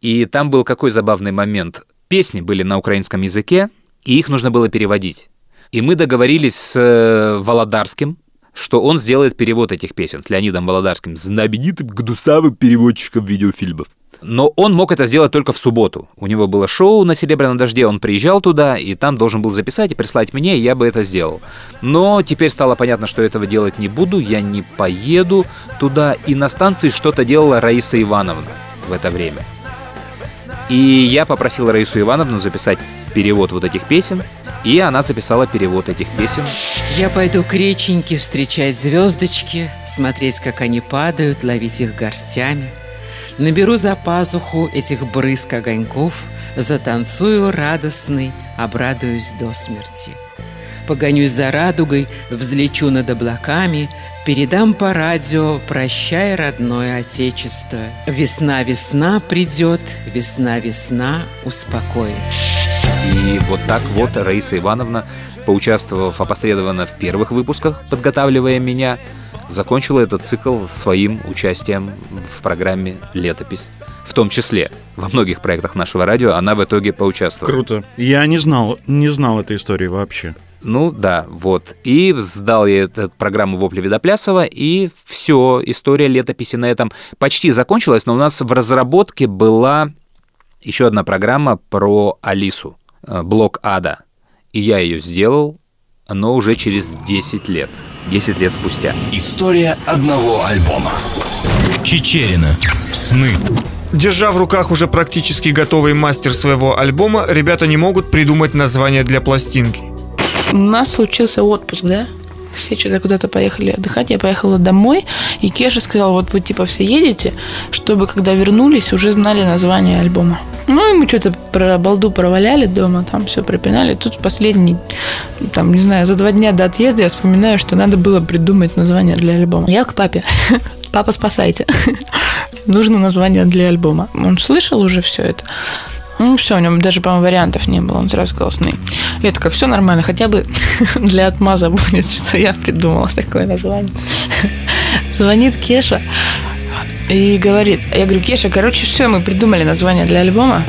И там был какой забавный момент. Песни были на украинском языке, и их нужно было переводить. И мы договорились с э, Володарским, что он сделает перевод этих песен с Леонидом Володарским, знаменитым гнусавым переводчиком видеофильмов. Но он мог это сделать только в субботу. У него было шоу на «Серебряном дожде», он приезжал туда, и там должен был записать и прислать мне, и я бы это сделал. Но теперь стало понятно, что этого делать не буду, я не поеду туда, и на станции что-то делала Раиса Ивановна в это время. И я попросил Раису Ивановну записать перевод вот этих песен, и она записала перевод этих песен. Я пойду к реченьке встречать звездочки, смотреть, как они падают, ловить их горстями. Наберу за пазуху этих брызг огоньков, затанцую радостный, обрадуюсь до смерти. Погонюсь за радугой, взлечу над облаками, передам по радио «Прощай, родное отечество». Весна, весна придет, весна, весна успокоит. И вот так вот Раиса Ивановна, поучаствовав опосредованно в первых выпусках, подготавливая меня, закончила этот цикл своим участием в программе «Летопись». В том числе во многих проектах нашего радио она в итоге поучаствовала. Круто. Я не знал, не знал этой истории вообще. Ну да, вот. И сдал я эту программу Вопли Видоплясова, и все, история летописи на этом почти закончилась, но у нас в разработке была еще одна программа про Алису, э, блок Ада. И я ее сделал, но уже через 10 лет. 10 лет спустя. История одного альбома. Чечерина. Сны. Держа в руках уже практически готовый мастер своего альбома, ребята не могут придумать название для пластинки. У нас случился отпуск, да? Все что-то куда-то поехали отдыхать, я поехала домой, и Кеша сказал, вот вы типа все едете, чтобы когда вернулись, уже знали название альбома. Ну, и мы что-то про балду проваляли дома, там все пропинали. Тут последний, там, не знаю, за два дня до отъезда я вспоминаю, что надо было придумать название для альбома. Я к папе. Папа, спасайте. [laughs] Нужно название для альбома. Он слышал уже все это. Ну, все, у него даже, по-моему, вариантов не было. Он сразу сказал сны. Я такая, все нормально, хотя бы [laughs] для отмаза будет, [laughs] что я придумала такое название. [laughs] Звонит Кеша и говорит, я говорю, Кеша, короче, все, мы придумали название для альбома.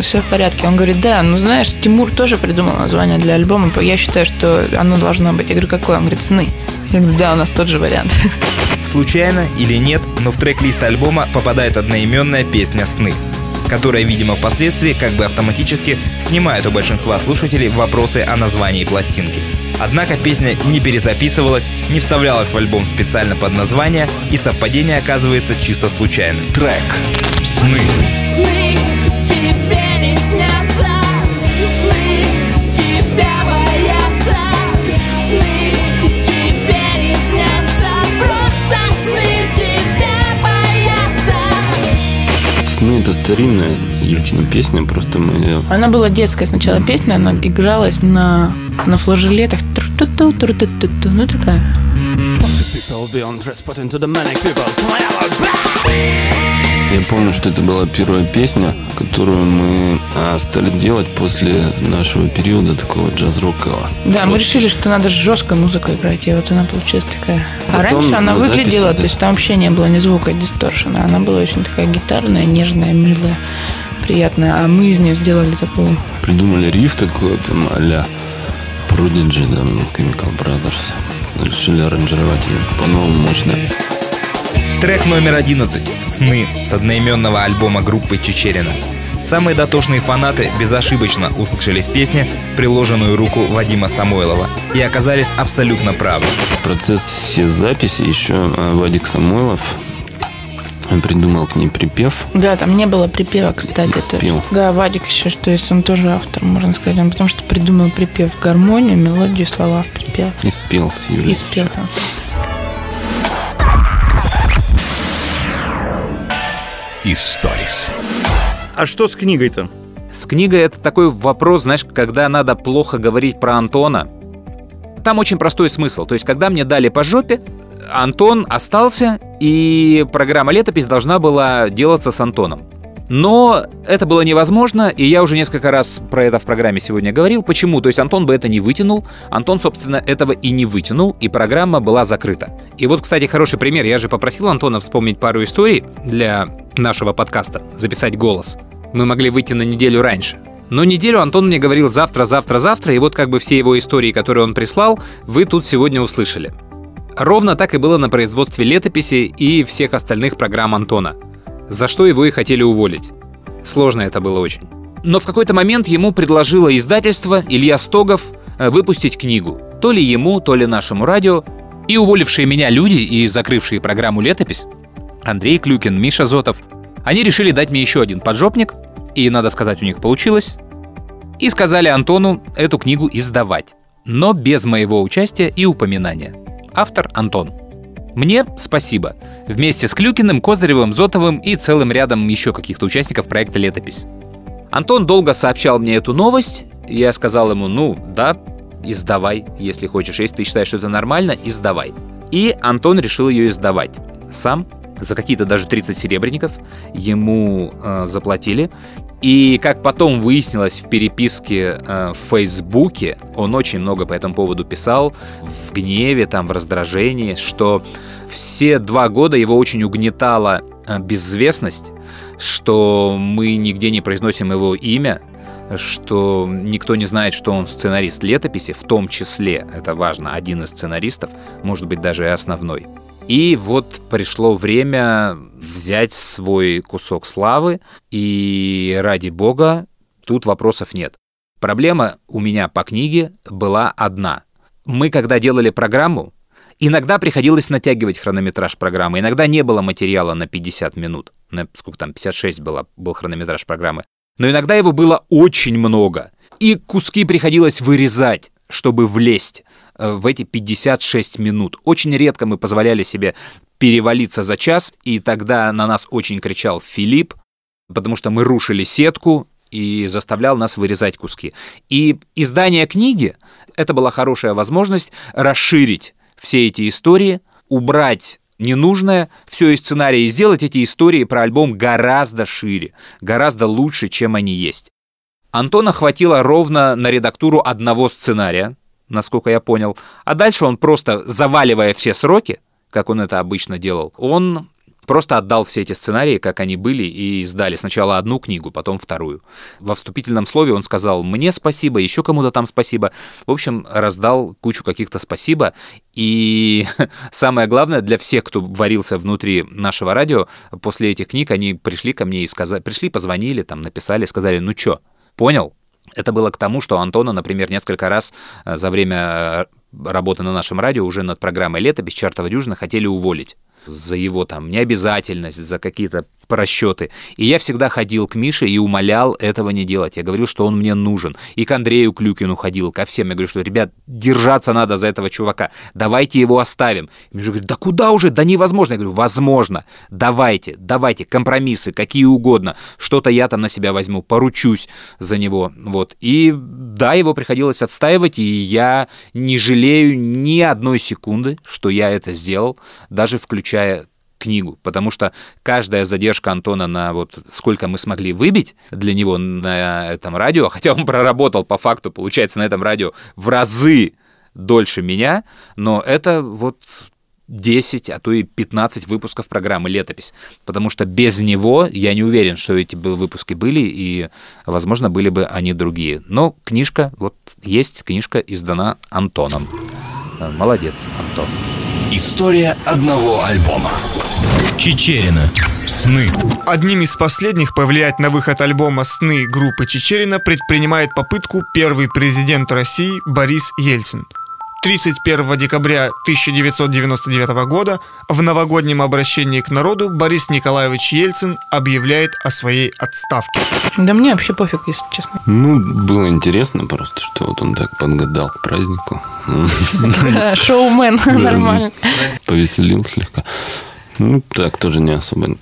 Все в порядке. Он говорит, да, ну знаешь, Тимур тоже придумал название для альбома. Я считаю, что оно должно быть. Я говорю, какое? Он говорит, сны. Я говорю, да, у нас тот же вариант. Случайно или нет, но в трек-лист альбома попадает одноименная песня «Сны», которая, видимо, впоследствии как бы автоматически снимает у большинства слушателей вопросы о названии пластинки. Однако песня не перезаписывалась, не вставлялась в альбом специально под название, и совпадение оказывается чисто случайным. Трек. Сны. Сны это старинная Юлькина песня, просто мы ее Она была детская сначала песня, она игралась на, на тру-ту-ту-ту. Ну такая. people dress put into the manic people to my hour back. Я помню, что это была первая песня, которую мы а, стали делать после нашего периода такого джаз-рокового. Да, мы решили, что надо жесткой музыкой играть, и вот она получилась такая. А Потом раньше она на записи, выглядела, да. то есть там вообще не было ни звука дисторшена, она была очень такая гитарная, нежная, милая, приятная, а мы из нее сделали такую Придумали риф такой, там, а-ля Prodigy, там, Chemical Brothers. Решили аранжировать ее по-новому мощно. Трек номер 11 «Сны» с одноименного альбома группы Чечерина. Самые дотошные фанаты безошибочно услышали в песне приложенную руку Вадима Самойлова и оказались абсолютно правы. В процессе записи еще а, Вадик Самойлов придумал к ней припев. Да, там не было припева, кстати. Это-. Да, Вадик еще, то есть он тоже автор, можно сказать. Он потому что придумал припев, гармонию, мелодию, слова в припев. И спел. И спел сам. Историс. А что с книгой-то? С книгой это такой вопрос, знаешь, когда надо плохо говорить про Антона. Там очень простой смысл. То есть, когда мне дали по жопе, Антон остался, и программа «Летопись» должна была делаться с Антоном. Но это было невозможно, и я уже несколько раз про это в программе сегодня говорил. Почему? То есть Антон бы это не вытянул, Антон, собственно, этого и не вытянул, и программа была закрыта. И вот, кстати, хороший пример. Я же попросил Антона вспомнить пару историй для нашего подкаста, записать голос. Мы могли выйти на неделю раньше. Но неделю Антон мне говорил завтра, завтра, завтра, и вот как бы все его истории, которые он прислал, вы тут сегодня услышали. Ровно так и было на производстве летописи и всех остальных программ Антона. За что его и хотели уволить. Сложно это было очень. Но в какой-то момент ему предложило издательство Илья Стогов э, выпустить книгу. То ли ему, то ли нашему радио. И уволившие меня люди и закрывшие программу «Летопись» Андрей Клюкин, Миша Зотов, они решили дать мне еще один поджопник, и, надо сказать, у них получилось, и сказали Антону эту книгу издавать, но без моего участия и упоминания. Автор Антон. Мне спасибо. Вместе с Клюкиным, Козыревым, Зотовым и целым рядом еще каких-то участников проекта «Летопись». Антон долго сообщал мне эту новость. Я сказал ему, ну да, издавай, если хочешь. Если ты считаешь, что это нормально, издавай. И Антон решил ее издавать. Сам, за какие-то даже 30 серебряников, ему э, заплатили. И как потом выяснилось в переписке э, в Фейсбуке, он очень много по этому поводу писал, в гневе, там, в раздражении, что все два года его очень угнетала э, безвестность, что мы нигде не произносим его имя, что никто не знает, что он сценарист летописи, в том числе, это важно, один из сценаристов, может быть, даже и основной. И вот пришло время взять свой кусок славы, и ради бога, тут вопросов нет. Проблема у меня по книге была одна. Мы, когда делали программу, иногда приходилось натягивать хронометраж программы, иногда не было материала на 50 минут, на сколько там, 56 было, был хронометраж программы, но иногда его было очень много, и куски приходилось вырезать, чтобы влезть в эти 56 минут. Очень редко мы позволяли себе перевалиться за час, и тогда на нас очень кричал Филипп, потому что мы рушили сетку и заставлял нас вырезать куски. И издание книги — это была хорошая возможность расширить все эти истории, убрать ненужное, все из сценария и сделать эти истории про альбом гораздо шире, гораздо лучше, чем они есть. Антона хватило ровно на редактуру одного сценария, насколько я понял, а дальше он просто, заваливая все сроки, как он это обычно делал, он просто отдал все эти сценарии, как они были, и издали сначала одну книгу, потом вторую. Во вступительном слове он сказал «мне спасибо», еще кому-то там спасибо. В общем, раздал кучу каких-то спасибо. И [laughs] самое главное, для всех, кто варился внутри нашего радио, после этих книг они пришли ко мне и сказали, пришли, позвонили, там, написали, сказали «ну чё, понял?» Это было к тому, что Антона, например, несколько раз э, за время э, работы на нашем радио уже над программой «Летопись» чертова дюжина хотели уволить. За его там необязательность, за какие-то просчеты. И я всегда ходил к Мише и умолял этого не делать. Я говорил, что он мне нужен. И к Андрею Клюкину ходил, ко всем. Я говорю, что, ребят, держаться надо за этого чувака. Давайте его оставим. И Миша говорит, да куда уже? Да невозможно. Я говорю, возможно. Давайте, давайте, компромиссы, какие угодно. Что-то я там на себя возьму, поручусь за него. Вот. И да, его приходилось отстаивать, и я не жалею ни одной секунды, что я это сделал, даже включая книгу, потому что каждая задержка Антона на вот сколько мы смогли выбить для него на этом радио, [laughs] хотя он проработал по факту, получается, на этом радио в разы дольше меня, но это вот 10, а то и 15 выпусков программы «Летопись», потому что без него я не уверен, что эти выпуски были, и, возможно, были бы они другие. Но книжка, вот есть книжка, издана Антоном. Э, Молодец, Антон. История одного альбома. Чечерина. Сны. Одним из последних повлиять на выход альбома «Сны» группы Чечерина предпринимает попытку первый президент России Борис Ельцин. 31 декабря 1999 года в новогоднем обращении к народу Борис Николаевич Ельцин объявляет о своей отставке. Да мне вообще пофиг, если честно. Ну, было интересно просто, что вот он так подгадал к празднику. [laughs] Шоумен, [laughs] нормально. Повеселил слегка. Ну, так тоже не особо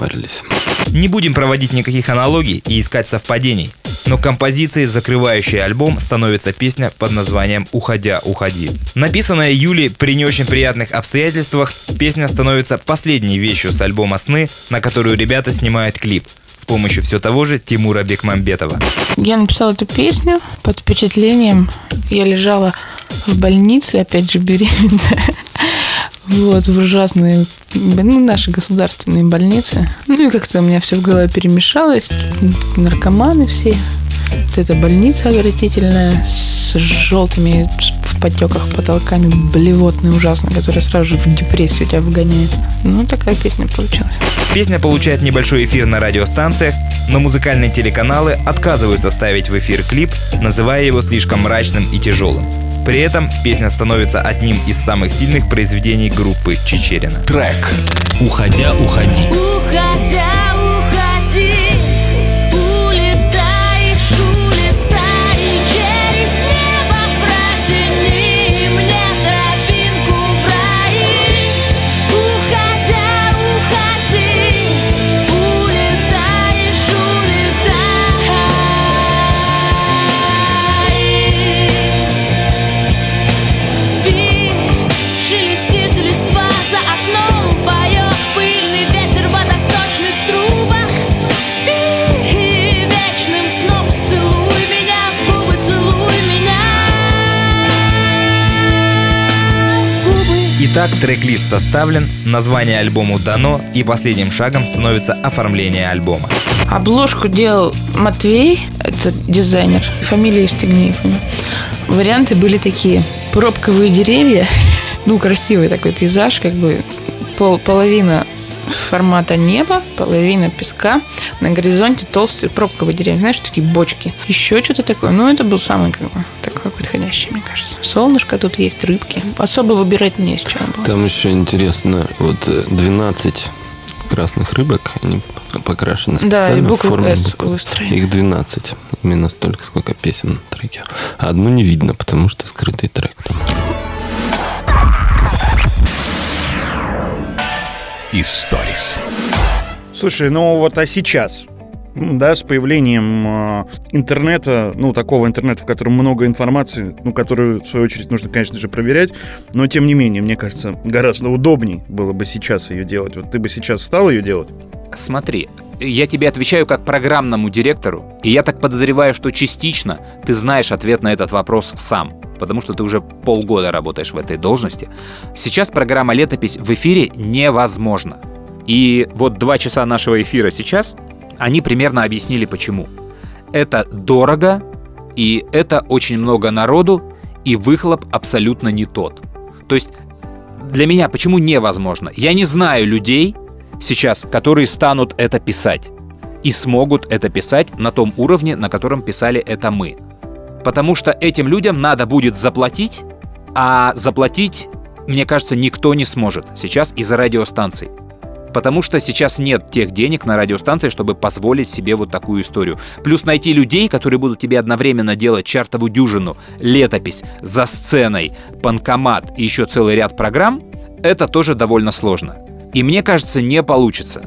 парились. Не будем проводить никаких аналогий и искать совпадений. Но композицией, закрывающей альбом, становится песня под названием «Уходя, уходи». Написанная Юлей при не очень приятных обстоятельствах, песня становится последней вещью с альбома «Сны», на которую ребята снимают клип с помощью все того же Тимура Бекмамбетова. Я написала эту песню под впечатлением. Я лежала в больнице, опять же, беременная. Вот, в ужасные, ну, наши государственные больницы. Ну, и как-то у меня все в голове перемешалось. Наркоманы все. Вот эта больница отвратительная с желтыми в потеках потолками, блевотная ужасно, которая сразу же в депрессию тебя вгоняет. Ну, такая песня получилась. Песня получает небольшой эфир на радиостанциях, но музыкальные телеканалы отказываются ставить в эфир клип, называя его слишком мрачным и тяжелым. При этом песня становится одним из самых сильных произведений группы Чечерина. Трек. Уходя, уходи. Уходя, Итак, трек-лист составлен, название альбому дано, и последним шагом становится оформление альбома. Обложку делал Матвей, это дизайнер, фамилия Евстигнеев. Варианты были такие. Пробковые деревья, [laughs] ну, красивый такой пейзаж, как бы пол- половина формата неба, половина песка, на горизонте толстые пробковые деревья, знаешь, такие бочки. Еще что-то такое. Ну, это был самый, как бы, такой подходящий, мне кажется. Солнышко тут есть, рыбки. Особо выбирать не с чего было. Там еще интересно, вот э, 12 красных рыбок, они покрашены Да, и специально в буквы форме «С» буквы. выстроены. Их 12. Именно столько, сколько песен на треке. А одну не видно, потому что скрытый трек там. Историс. Слушай, ну вот а сейчас, да, с появлением э, интернета, ну, такого интернета, в котором много информации, ну, которую, в свою очередь, нужно, конечно же, проверять, но, тем не менее, мне кажется, гораздо удобней было бы сейчас ее делать. Вот ты бы сейчас стал ее делать? Смотри, я тебе отвечаю как программному директору, и я так подозреваю, что частично ты знаешь ответ на этот вопрос сам, потому что ты уже полгода работаешь в этой должности. Сейчас программа «Летопись» в эфире невозможно. И вот два часа нашего эфира сейчас, они примерно объяснили почему. Это дорого, и это очень много народу, и выхлоп абсолютно не тот. То есть для меня почему невозможно? Я не знаю людей сейчас, которые станут это писать и смогут это писать на том уровне, на котором писали это мы. Потому что этим людям надо будет заплатить, а заплатить, мне кажется, никто не сможет сейчас из-за радиостанций. Потому что сейчас нет тех денег на радиостанции, чтобы позволить себе вот такую историю. Плюс найти людей, которые будут тебе одновременно делать чартовую дюжину, летопись, за сценой, банкомат и еще целый ряд программ, это тоже довольно сложно. И мне кажется, не получится.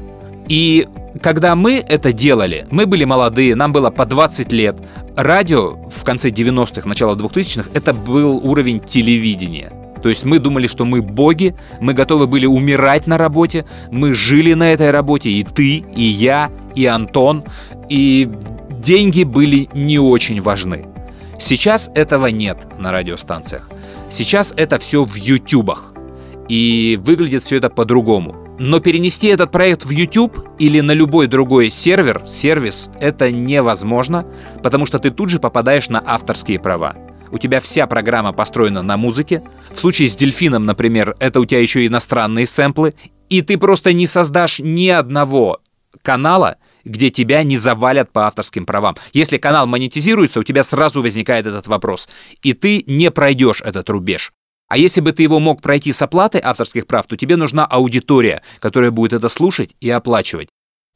И когда мы это делали, мы были молодые, нам было по 20 лет. Радио в конце 90-х, начало 2000-х, это был уровень телевидения. То есть мы думали, что мы боги, мы готовы были умирать на работе, мы жили на этой работе, и ты, и я, и Антон, и деньги были не очень важны. Сейчас этого нет на радиостанциях. Сейчас это все в ютубах. И выглядит все это по-другому. Но перенести этот проект в YouTube или на любой другой сервер, сервис, это невозможно, потому что ты тут же попадаешь на авторские права. У тебя вся программа построена на музыке. В случае с дельфином, например, это у тебя еще иностранные сэмплы. И ты просто не создашь ни одного канала, где тебя не завалят по авторским правам. Если канал монетизируется, у тебя сразу возникает этот вопрос, и ты не пройдешь этот рубеж. А если бы ты его мог пройти с оплатой авторских прав, то тебе нужна аудитория, которая будет это слушать и оплачивать.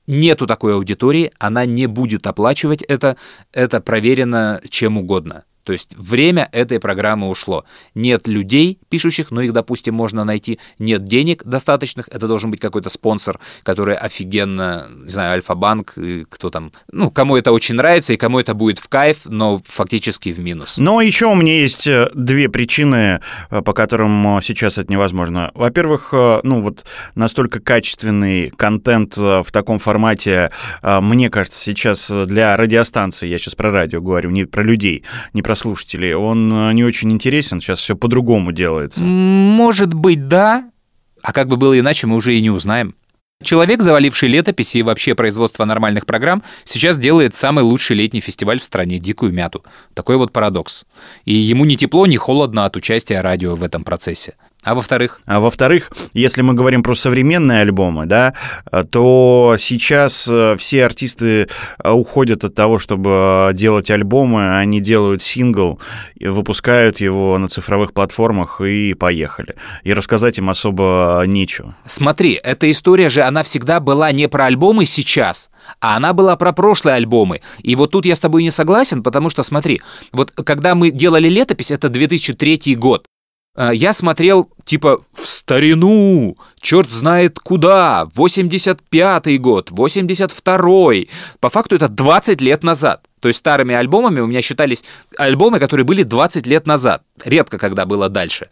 Нету такой аудитории, она не будет оплачивать это, это проверено чем угодно. То есть время этой программы ушло. Нет людей, пишущих, но их, допустим, можно найти. Нет денег достаточных. Это должен быть какой-то спонсор, который офигенно, не знаю, Альфа-банк, кто там. Ну, кому это очень нравится, и кому это будет в кайф, но фактически в минус. Но еще у меня есть э, две причины, э, по которым э, сейчас это невозможно. Во-первых, ну вот настолько качественный контент в таком формате, мне кажется, сейчас для радиостанции, я сейчас про радио говорю, не про людей, не про слушателей, он э, не очень интересен, сейчас все по-другому делается. Может быть, да. А как бы было иначе, мы уже и не узнаем. Человек, заваливший летописи и вообще производство нормальных программ, сейчас делает самый лучший летний фестиваль в стране «Дикую мяту». Такой вот парадокс. И ему ни тепло, ни холодно от участия радио в этом процессе. А во-вторых? А во-вторых, если мы говорим про современные альбомы, да, то сейчас э, все артисты э, уходят от того, чтобы делать альбомы, они делают сингл, выпускают его на цифровых платформах и поехали. И рассказать им особо нечего. Смотри, эта история же, она всегда была не про альбомы сейчас, а она была про прошлые альбомы. И вот тут я с тобой не согласен, потому что, смотри, вот когда мы делали летопись, это 2003 год, э, я смотрел типа в старину, черт знает куда, 85-й год, 82-й. По факту это 20 лет назад. То есть старыми альбомами у меня считались альбомы, которые были 20 лет назад. Редко когда было дальше.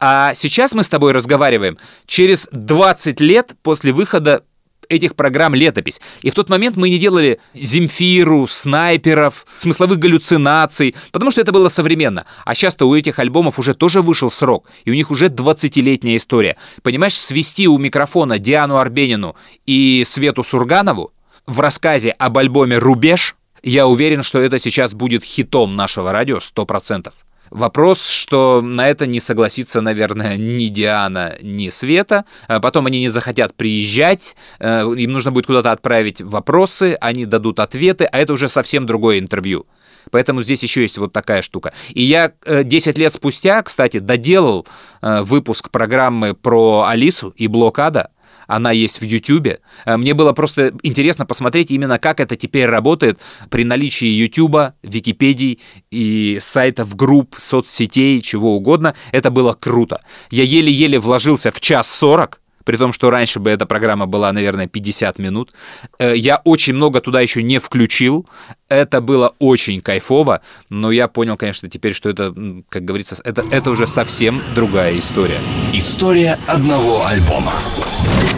А сейчас мы с тобой разговариваем через 20 лет после выхода этих программ летопись. И в тот момент мы не делали Земфиру, снайперов, смысловых галлюцинаций, потому что это было современно. А сейчас-то у этих альбомов уже тоже вышел срок, и у них уже 20-летняя история. Понимаешь, свести у микрофона Диану Арбенину и Свету Сурганову в рассказе об альбоме «Рубеж», я уверен, что это сейчас будет хитом нашего радио 100%. Вопрос, что на это не согласится, наверное, ни Диана, ни Света. А Потом они не захотят приезжать, э, им нужно будет куда-то отправить вопросы, они дадут ответы, а это уже совсем другое интервью. Поэтому здесь еще есть вот такая штука. И я э, 10 лет спустя, кстати, доделал э, выпуск программы про Алису и блокада. Она есть в Ютубе. Э, Мне было просто интересно посмотреть именно, как это теперь работает при наличии Ютуба, Википедии и сайтов, групп, соцсетей, чего угодно. Это было круто. Я еле-еле вложился в час сорок, при том, что раньше бы эта программа была, наверное, 50 минут. Э, Я очень много туда еще не включил. Это было очень кайфово, но я понял, конечно, теперь, что это, как говорится, это, это уже совсем другая история. История одного альбома.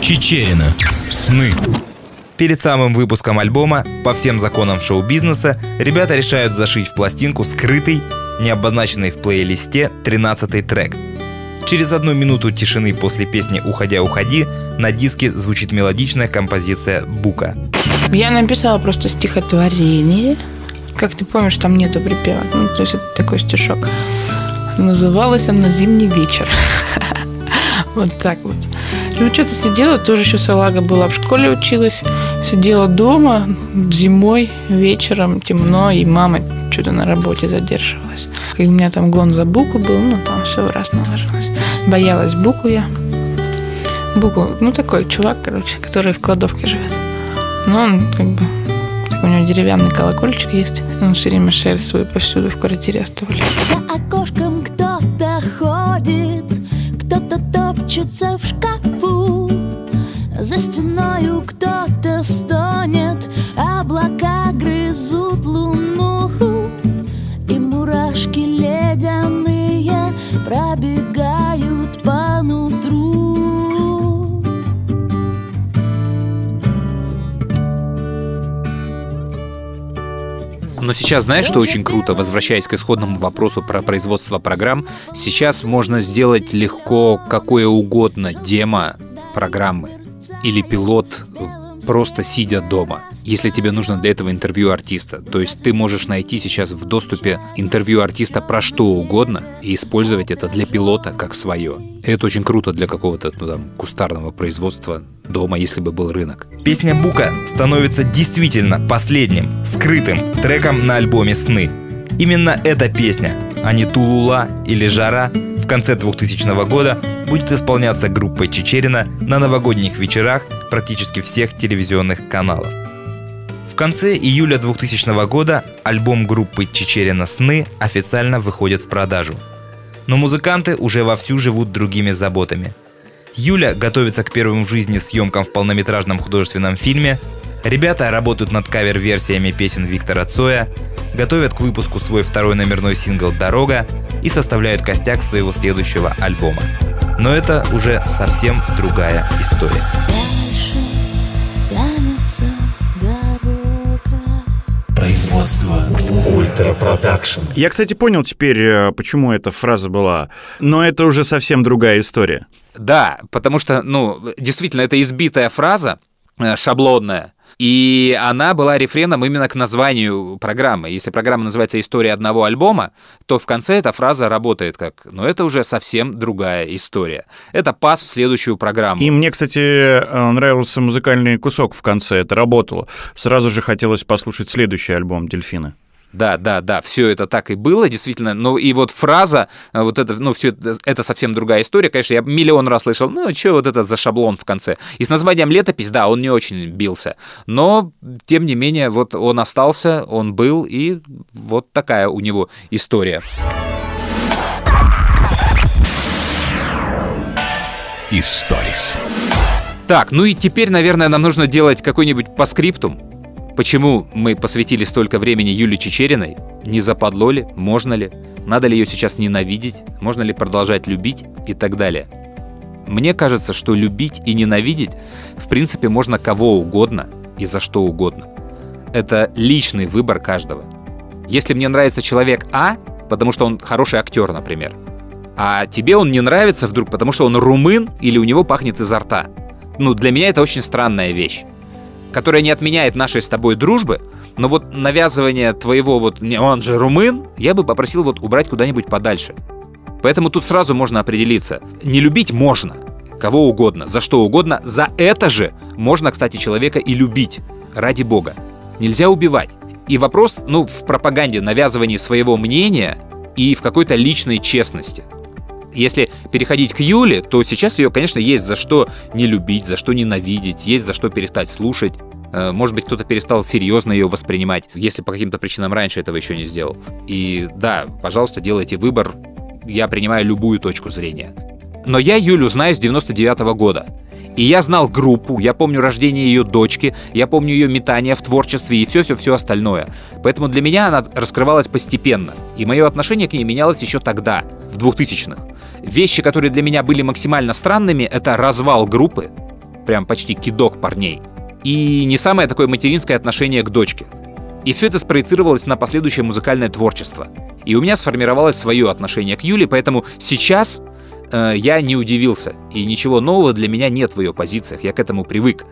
Чечерина. Сны. Перед самым выпуском альбома, по всем законам шоу-бизнеса, ребята решают зашить в пластинку скрытый, не обозначенный в плейлисте 13 трек. Через одну минуту тишины после песни «Уходя, уходи» на диске звучит мелодичная композиция «Бука». Я написала просто стихотворение. Как ты помнишь, там нету припева. Ну, то есть это такой стишок. Называлось оно «Зимний вечер». [laughs] Вот так вот. Ну, что-то сидела, тоже еще салага была, в школе училась. Сидела дома зимой, вечером, темно, и мама что-то на работе задерживалась. И у меня там гон за буку был, ну, там все в раз наложилось. Боялась буку я. Буку, ну, такой чувак, короче, который в кладовке живет. Ну, он как бы у него деревянный колокольчик есть. Он все время шерсть свою повсюду в квартире оставляет. За окошком кто-то ходит, кто-то топчется в шкафу. За стеною кто-то стонет Облака грызут луну И мурашки ледяные Пробегают по нутру Но сейчас знаешь, что очень круто? Возвращаясь к исходному вопросу про производство программ, сейчас можно сделать легко какое угодно демо программы или пилот просто сидя дома, если тебе нужно для этого интервью артиста. То есть ты можешь найти сейчас в доступе интервью артиста про что угодно и использовать это для пилота как свое. Это очень круто для какого-то ну, там, кустарного производства дома, если бы был рынок. Песня Бука становится действительно последним, скрытым треком на альбоме «Сны». Именно эта песня, а не «Тулула» или «Жара» конце 2000 года будет исполняться группой Чечерина на новогодних вечерах практически всех телевизионных каналов. В конце июля 2000 года альбом группы Чечерина «Сны» официально выходит в продажу. Но музыканты уже вовсю живут другими заботами. Юля готовится к первым в жизни съемкам в полнометражном художественном фильме, ребята работают над кавер-версиями песен Виктора Цоя, готовят к выпуску свой второй номерной сингл «Дорога» и составляют костяк своего следующего альбома. Но это уже совсем другая история. Тянется дорога. Производство Ultra Production. Я, кстати, понял теперь, э, почему эта фраза была. Но это уже совсем другая история. Да, потому что, ну, действительно, это избитая фраза, э, шаблонная, и она была рефреном именно к названию программы. Если программа называется «История одного альбома», то в конце эта фраза работает как «но это уже совсем другая история». Это пас в следующую программу. И мне, кстати, э, нравился музыкальный кусок в конце, это работало. Сразу же хотелось послушать следующий альбом «Дельфины». Да, да, да, все это так и было, действительно. Ну и вот фраза, э, вот это, ну все это, это совсем другая история. Конечно, я миллион раз слышал, ну что вот это за шаблон в конце. И с названием «Летопись», да, он не очень бился. Но, тем не менее, вот он остался, он был, и вот такая у него история. Историс. Так, ну и теперь, наверное, нам нужно делать какой-нибудь по скриптум. Почему мы посвятили столько времени Юле Чечериной? Не западло ли? Можно ли? Надо ли ее сейчас ненавидеть? Можно ли продолжать любить? И так далее. Мне кажется, что любить и ненавидеть, в принципе, можно кого угодно и за что угодно. Это личный выбор каждого. Если мне нравится человек А, потому что он хороший актер, например, а тебе он не нравится вдруг, потому что он румын или у него пахнет изо рта. Ну, для меня это очень странная вещь которая не отменяет нашей с тобой дружбы, но вот навязывание твоего вот «не, он же румын», я бы попросил вот убрать куда-нибудь подальше. Поэтому тут сразу можно определиться. Не любить можно, кого угодно, за что угодно. За это же можно, кстати, человека и любить, ради бога. Нельзя убивать. И вопрос, ну, в пропаганде, навязывании своего мнения и в какой-то личной честности. Если переходить к Юле, то сейчас ее, конечно, есть за что не любить, за что ненавидеть, есть за что перестать слушать. Э, Может быть, кто-то перестал серьезно ее воспринимать, если по каким-то причинам раньше этого еще не сделал. И да, пожалуйста, делайте выбор. Я принимаю любую точку зрения. Но я Юлю знаю с 99 -го года. И я знал группу, я помню рождение ее дочки, я помню ее метание в творчестве и все-все-все остальное. Поэтому для меня она раскрывалась постепенно. И мое отношение к ней менялось еще тогда, в 2000-х. Вещи, которые для меня были максимально странными, это развал группы, прям почти кидок парней, и не самое такое материнское отношение к дочке. И все это спроецировалось на последующее музыкальное творчество. И у меня сформировалось свое отношение к Юле, поэтому сейчас я не удивился. И ничего нового для меня нет в ее позициях, я к этому привык.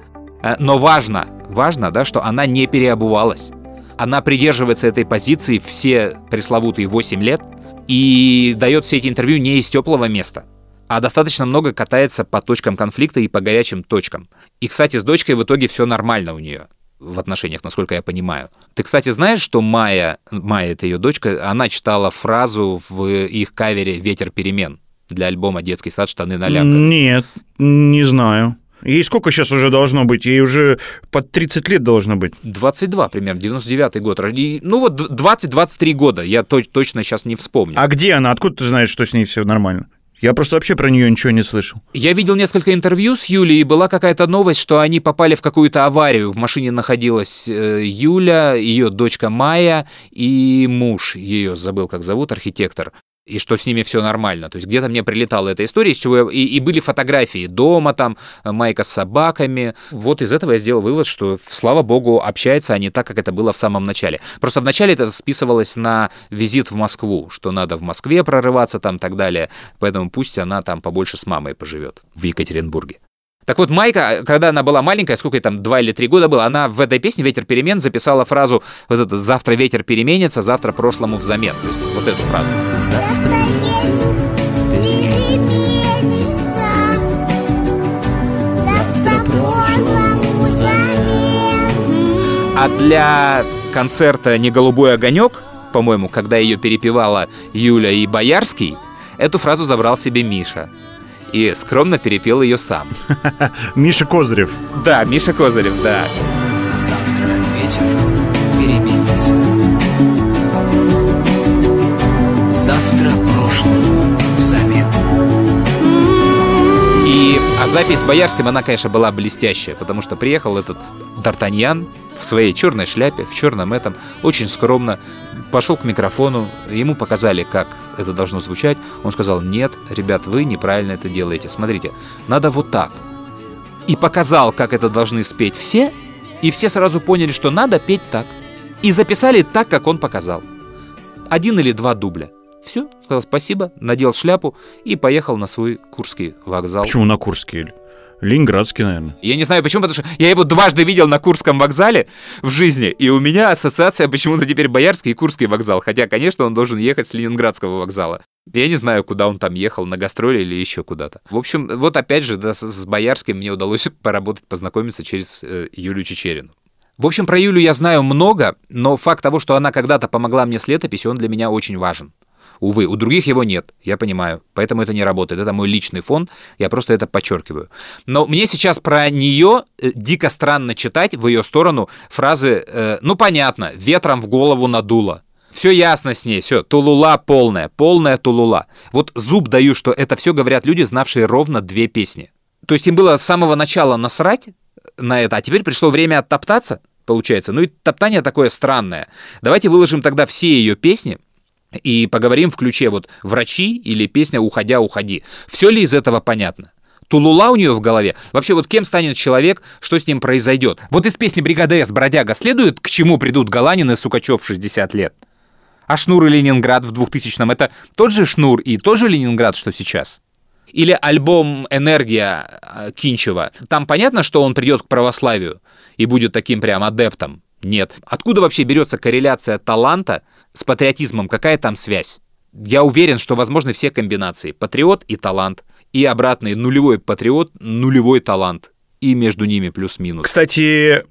Э, но важно, важно, да, что она не переобувалась. Она придерживается этой позиции все пресловутые 8 лет и дает все эти интервью не из теплого места, а достаточно много катается по точкам конфликта и по горячим точкам. И, кстати, с дочкой в итоге все нормально у нее в отношениях, насколько я понимаю. Ты, кстати, знаешь, что Майя, Майя это ее дочка, она читала фразу в их кавере «Ветер перемен» для альбома «Детский сад. Штаны на лямках». Нет, не знаю. Ей сколько сейчас уже должно быть? Ей уже под 30 лет должно быть. 22 примерно, 99 год. И, ну вот 20-23 года, я то- точно сейчас не вспомню. А где она? Откуда ты знаешь, что с ней все нормально? Я просто вообще про нее ничего не слышал. Я видел несколько интервью с Юлей, и была какая-то новость, что они попали в какую-то аварию. В машине находилась э, Юля, ее дочка Майя и муж ее, забыл, как зовут, архитектор. И что с ними все нормально. То есть где-то мне прилетала эта история, из чего я- и, и были фотографии дома, там, э, майка с собаками. Вот из этого я сделал вывод, что, слава богу, общаются они так, как это было в самом начале. Просто в начале это списывалось на визит в Москву, что надо в Москве прорываться там и так далее, поэтому пусть она там побольше с мамой поживет в Екатеринбурге. Так вот, Майка, когда она была маленькая, сколько ей там, два или три года было, она в этой песне «Ветер перемен» записала фразу вот это «Завтра ветер переменится, завтра прошлому взамен». То есть вот эту фразу. А для концерта «Не голубой огонек», по-моему, когда ее перепевала Юля и Боярский, эту фразу забрал себе Миша. И скромно перепел ее сам. [laughs] Миша Козырев. Да, Миша Козырев, да. Завтра ветер переменится. Завтра прошлое взамен. И а запись с Боярским, она, конечно, была блестящая, потому что приехал этот Д'Артаньян в своей черной шляпе, в черном этом, очень скромно, пошел к микрофону, ему показали, как это должно звучать. Он сказал, нет, ребят, вы неправильно это делаете. Смотрите, надо вот так. И показал, как это должны спеть все, и все сразу поняли, что надо петь так. И записали так, как он показал. Один или два дубля. Все, сказал спасибо, надел шляпу и поехал на свой Курский вокзал. Почему на Курский? Ленинградский, наверное. Я не знаю почему, потому что я его дважды видел на Курском вокзале в жизни, и у меня ассоциация почему-то теперь Боярский и Курский вокзал, хотя, конечно, он должен ехать с Ленинградского вокзала. Я не знаю, куда он там ехал, на гастроли или еще куда-то. В общем, вот опять же, да, с, Боярским мне удалось [laughs] поработать, познакомиться через э, Юлю Чечерину. В общем, про Юлю я знаю много, но факт того, что она когда-то помогла мне с летописью, он для меня очень важен. Увы, у других его нет, я понимаю, поэтому это не работает. Это мой личный фон, я просто это подчеркиваю. Но мне сейчас про нее э, дико странно читать в ее сторону фразы, э, ну понятно, ветром в голову надуло. Все ясно с ней, все, тулула полная, полная тулула. Вот зуб даю, что это все говорят люди, знавшие ровно две песни. То есть им было с самого начала насрать на это, а теперь пришло время оттоптаться, получается. Ну и топтание такое странное. Давайте выложим тогда все ее песни, и поговорим в ключе вот «Врачи» или песня «Уходя, уходи». Все ли из этого понятно? Тулула у нее в голове. Вообще, вот кем станет человек, что с ним произойдет? Вот из песни «Бригада С» «Бродяга» следует, к чему придут Галанин и Сукачев в 60 лет? А Шнур и Ленинград в 2000-м — это тот же Шнур и тот же Ленинград, что сейчас? Или альбом «Энергия» э, Кинчева. Там понятно, что он придет к православию и будет таким прям адептом? Нет. Откуда вообще берется корреляция таланта с патриотизмом? Какая там связь? Я уверен, что возможны все комбинации. Патриот и талант. И обратный нулевой патриот, нулевой талант. И между ними плюс-минус. Кстати,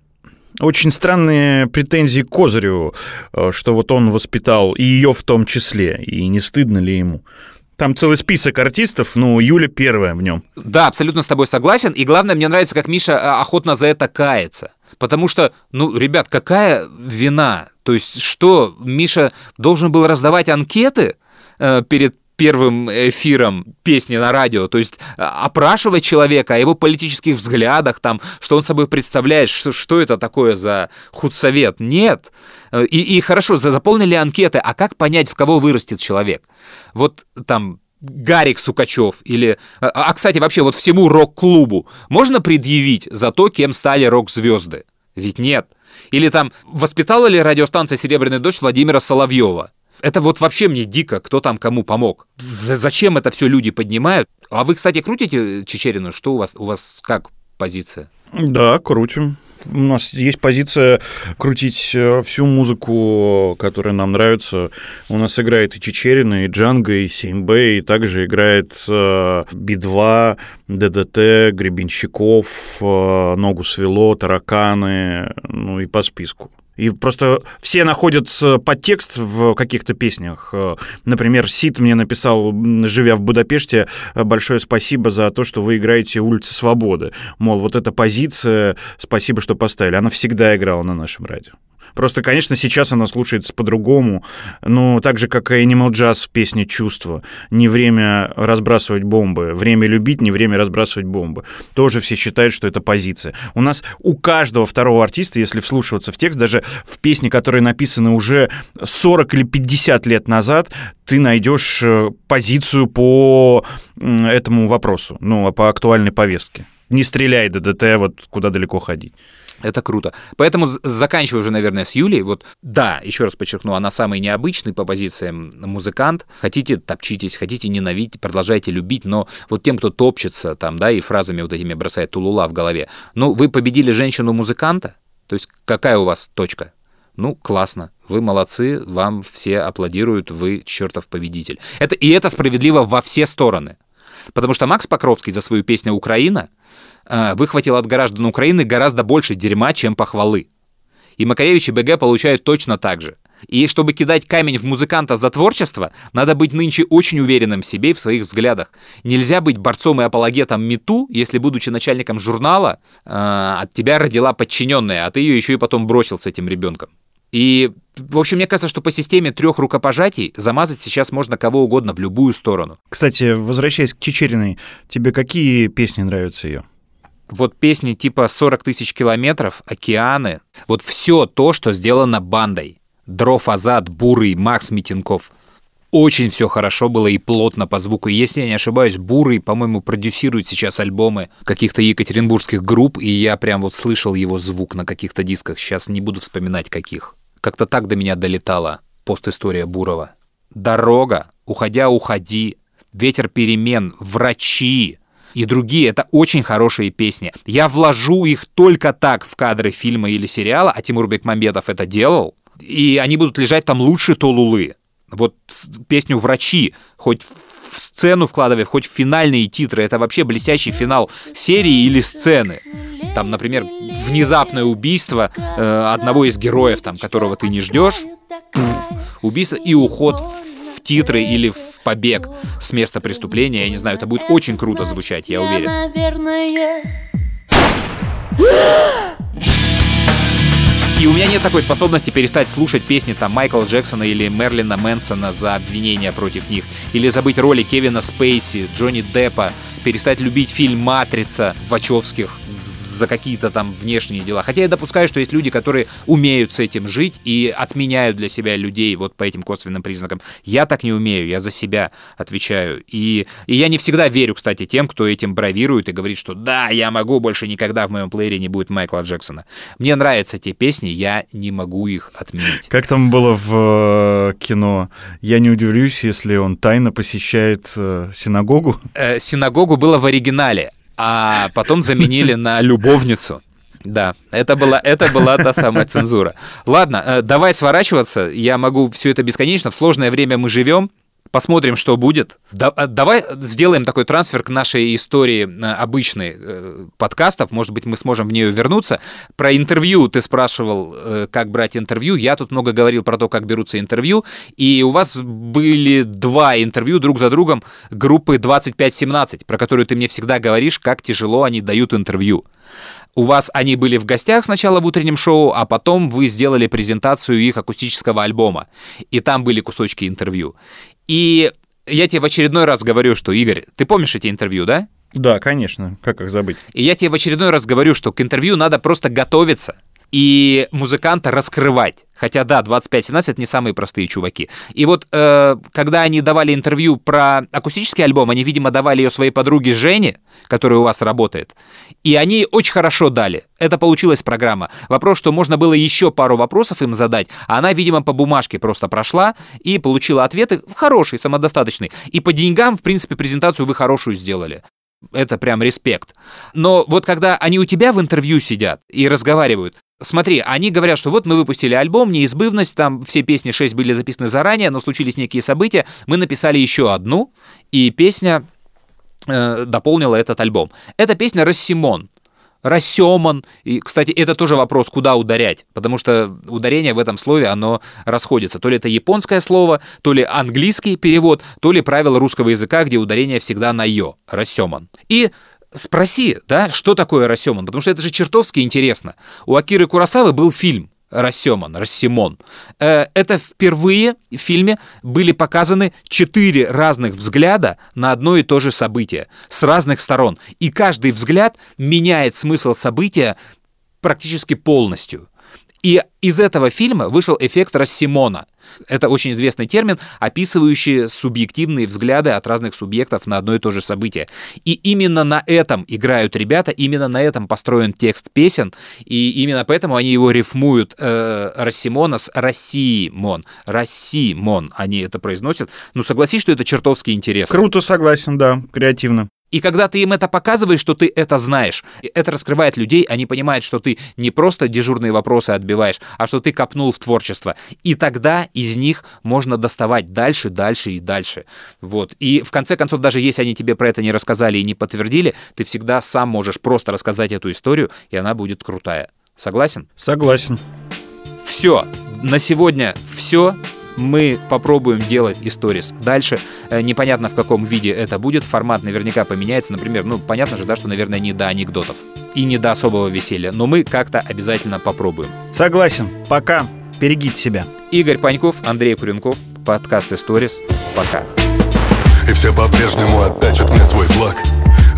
очень странные претензии к Козыреву, э, что вот он воспитал и ее в том числе, и не стыдно ли ему. Там целый список артистов, ну, Юля первая в нем. Да, абсолютно с тобой согласен. И главное, мне нравится, как Миша э, охотно за это кается. Потому что, ну, ребят, какая вина? То есть что, Миша должен был раздавать анкеты э, перед первым эфиром песни на радио, то есть э, опрашивать человека о его политических взглядах, там, что он собой представляет, что, что это такое за худсовет. Нет. Э, И, и хорошо, за- заполнили анкеты, а как понять, в кого вырастет человек? Вот там Гарик Сукачев или... А, а, кстати, вообще вот всему рок-клубу можно предъявить за то, кем стали рок-звезды? Ведь нет. Или там, воспитала ли радиостанция «Серебряный дождь» Владимира Соловьева? Это вот вообще мне дико, кто там кому помог. Зачем это все люди поднимают? А вы, кстати, крутите Чечерину? Что у вас, у вас как позиция? Да, крутим. У нас есть позиция крутить э, всю музыку, которая нам нравится. У нас играет и Чечерина, и Джанго, и 7Б, и также играет э, Би-2, ДДТ, Гребенщиков, э, Ногу свело, Тараканы, ну и по списку. И просто все находят э, подтекст в каких-то песнях. Э, Например, Сид мне написал, живя в Будапеште, э, большое спасибо за то, что вы играете «Улица Свободы». Мол, вот эта позиция, спасибо, что поставили. Она всегда играла на нашем радио. Просто, конечно, сейчас она слушается по-другому. Ну, так же, как и Animal Jazz песня «Чувство». Не время разбрасывать бомбы. Время любить, не время разбрасывать бомбы. Тоже все считают, что это позиция. У нас у каждого второго артиста, если вслушиваться в текст, даже в песни, которые написаны уже 40 или 50 лет назад, ты найдешь э, позицию по этому вопросу, ну, по актуальной повестке. Не стреляй, ДДТ, вот куда далеко ходить. Это круто. Поэтому заканчиваю уже, наверное, с Юлей. Вот, да, еще раз подчеркну, она самый необычный по позициям музыкант. Хотите, топчитесь, хотите, ненавидите, продолжайте любить, но вот тем, кто топчется там, да, и фразами вот этими бросает тулула в голове, ну, вы победили женщину-музыканта, то есть какая у вас точка? Ну, классно, вы молодцы, вам все аплодируют, вы чертов победитель. Это, и это справедливо во все стороны. Потому что Макс Покровский за свою песню «Украина» выхватил от граждан Украины гораздо больше дерьма, чем похвалы. И Макаревич и БГ получают точно так же. И чтобы кидать камень в музыканта за творчество, надо быть нынче очень уверенным в себе и в своих взглядах. Нельзя быть борцом и апологетом МИТУ, если, будучи начальником журнала, э, от тебя родила подчиненная, а ты ее еще и потом бросил с этим ребенком. И, в общем, мне кажется, что по системе трех рукопожатий замазать сейчас можно кого угодно в любую сторону. Кстати, возвращаясь к Чечериной, тебе какие песни нравятся ее? Вот песни типа «40 тысяч километров», «Океаны», вот все то, что сделано бандой. Дров Азат, Бурый, Макс Митинков. Очень все хорошо было и плотно по звуку. Если я не ошибаюсь, Бурый, по-моему, продюсирует сейчас альбомы каких-то екатеринбургских групп, и я прям вот слышал его звук на каких-то дисках. Сейчас не буду вспоминать каких. Как-то так до меня долетала постистория Бурова. Дорога, уходя, уходи, ветер перемен, врачи и другие. Это очень хорошие песни. Я вложу их только так в кадры фильма или сериала, а Тимур Бекмамбетов это делал. И они будут лежать там лучше Толулы. Вот песню «Врачи» хоть в сцену вкладывай, хоть в финальные титры. Это вообще блестящий финал серии или сцены. Там, например, внезапное убийство э, одного из героев, там, которого ты не ждешь, убийство и уход в титры или в побег с места преступления. Я не знаю, это будет очень круто звучать, я уверен. И у меня нет такой способности перестать слушать песни там Майкла Джексона или Мерлина Мэнсона за обвинения против них, или забыть роли Кевина Спейси, Джонни Деппа, перестать любить фильм «Матрица» Вачовских за какие-то там внешние дела. Хотя я допускаю, что есть люди, которые умеют с этим жить и отменяют для себя людей вот по этим косвенным признакам. Я так не умею, я за себя отвечаю. И, и я не всегда верю, кстати, тем, кто этим бравирует и говорит, что да, я могу, больше никогда в моем плеере не будет Майкла Джексона. Мне нравятся те песни, я не могу их отменить. Как там было в э, кино? Я не удивлюсь, если он тайно посещает э, синагогу. Э, синагогу было в оригинале, а потом заменили на любовницу. Да, это была, это была та самая цензура. Ладно, давай сворачиваться. Я могу все это бесконечно. В сложное время мы живем. Посмотрим, что будет. Э, давай сделаем такой трансфер к нашей истории э, обычной э, подкастов. Может быть, мы сможем в нее вернуться. Про интервью ты спрашивал, э, как брать интервью. Я тут много говорил про то, как берутся интервью. И у вас были два интервью друг за другом группы 2517, про которую ты мне всегда говоришь, как тяжело они дают интервью. У вас они были в гостях сначала в утреннем шоу, а потом вы сделали презентацию их акустического альбома. И там были кусочки интервью. И я тебе в очередной раз говорю, что, Игорь, ты помнишь эти интервью, да? Да, конечно, как их забыть. И я тебе в очередной раз говорю, что к интервью надо просто готовиться и музыканта раскрывать. Хотя да, 25-17 это не самые простые чуваки. И вот э, когда они давали интервью про акустический альбом, они, видимо, давали ее своей подруге Жене, которая у вас работает. И они очень хорошо дали. Это получилась программа. Вопрос, что можно было еще пару вопросов им задать, а она, видимо, по бумажке просто прошла и получила ответы хорошие, самодостаточные. И по деньгам, в принципе, презентацию вы хорошую сделали. Это прям респект. Но вот когда они у тебя в интервью сидят и разговаривают, смотри, они говорят, что вот мы выпустили альбом «Неизбывность», там все песни 6 были записаны заранее, но случились некие события, мы написали еще одну, и песня э, дополнила этот альбом. Это песня «Рассимон». Рассеман. И, кстати, это тоже вопрос, куда ударять, потому что ударение в этом слове, оно расходится. То ли это японское слово, то ли английский перевод, то ли правило русского языка, где ударение всегда на «ё». Рассеман. И спроси, да, что такое Рассеман, потому что это же чертовски интересно. У Акиры Курасавы был фильм Рассемон, Рассимон. Э, Это впервые в фильме были показаны четыре разных взгляда на одно и то же событие с разных сторон. И каждый взгляд меняет смысл события практически полностью. И из этого фильма вышел эффект Рассимона. Это очень известный термин, описывающий субъективные взгляды от разных субъектов на одно и то же событие. И именно на этом играют ребята, именно на этом построен текст песен, и именно поэтому они его рифмуют э, Рассимона с Рассимон. Рассимон они это произносят. Ну, согласись, что это чертовски интересно. Круто, согласен, да, креативно. И когда ты им это показываешь, что ты это знаешь, это раскрывает людей, они понимают, что ты не просто дежурные вопросы отбиваешь, а что ты копнул в творчество. И тогда из них можно доставать дальше, дальше и дальше. Вот. И в конце концов, даже если они тебе про это не рассказали и не подтвердили, ты всегда сам можешь просто рассказать эту историю, и она будет крутая. Согласен? Согласен. Все. На сегодня все. Мы попробуем делать историс дальше. Э, Непонятно, в каком виде это будет. Формат наверняка поменяется. Например, ну, понятно же, да, что, наверное, не до анекдотов и не до особого веселья. Но мы как-то обязательно попробуем. Согласен. Пока. Берегите себя. Игорь Паньков, Андрей Куренков, подкаст «Историс». Пока. И все по-прежнему оттачат мне свой флаг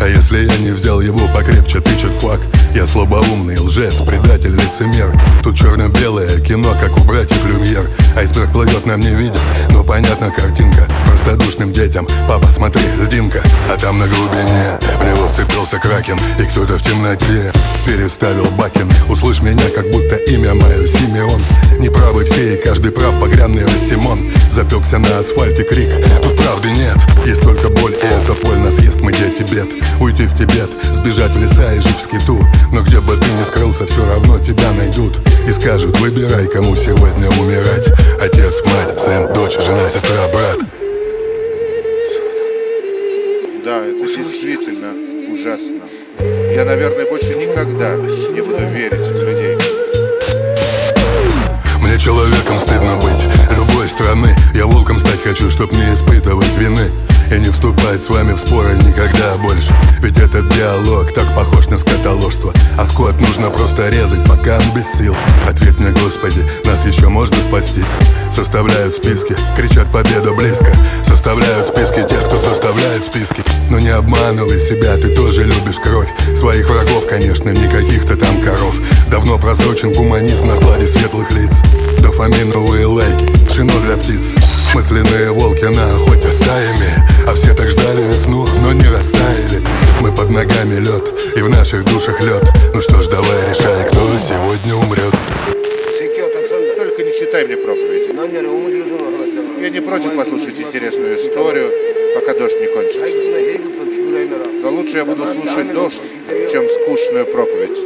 А если я не взял его покрепче, тычет флаг Я слабоумный лжец, предатель, лицемер. Тут черно-белое кино, как у братьев Люмьер. Айсберг плывет нам не видим, но понятна картинка. Простодушным детям, папа, смотри, льдинка. А там на глубине в него вцепился кракен И кто-то в темноте переставил бакен. Услышь меня, как будто имя мое Симеон. Неправы все и каждый прав, погрянный Рассимон. Запекся на асфальте крик, тут правды нет. Есть только боль, и эта боль нас ест, мы дети бед Уйти в Тибет, сбежать в леса и жить в скиту. Но где бы ты ни скрылся, все равно тебя найдут. И скажут, выбирай, кому сегодня умирать. Отец, мать, сын, дочь, жена, сестра, брат Да, это действительно ужасно. Я, наверное, больше никогда не буду верить в людей. Мне человеком стыдно быть любой страны Я волком стать хочу, чтоб не испытывать вины И не вступать с вами в споры никогда больше. Ведь этот диалог так похож на скотоложство. А скот нужно просто резать, пока он без сил. Ответь мне, Господи, нас еще можно спасти? Составляют списки, кричат победа близко! Составляют списки тех, кто составляет списки. Но не обманывай себя, ты тоже любишь кровь. Своих врагов, конечно, не каких-то там коров. Давно просрочен гуманизм на складе светлых лиц Дофаминовые лайки, пшено для птиц. Мысленные волки на охоте стаями. А все так ждали весну, но не растаяли. Мы под ногами лед, и в наших душах лед. Ну что ж, давай решай, кто сегодня умрет. Только не читай мне проповеди. Я не против послушать интересную историю, пока дождь не кончится. Но лучше я буду слушать дождь, чем скучную проповедь.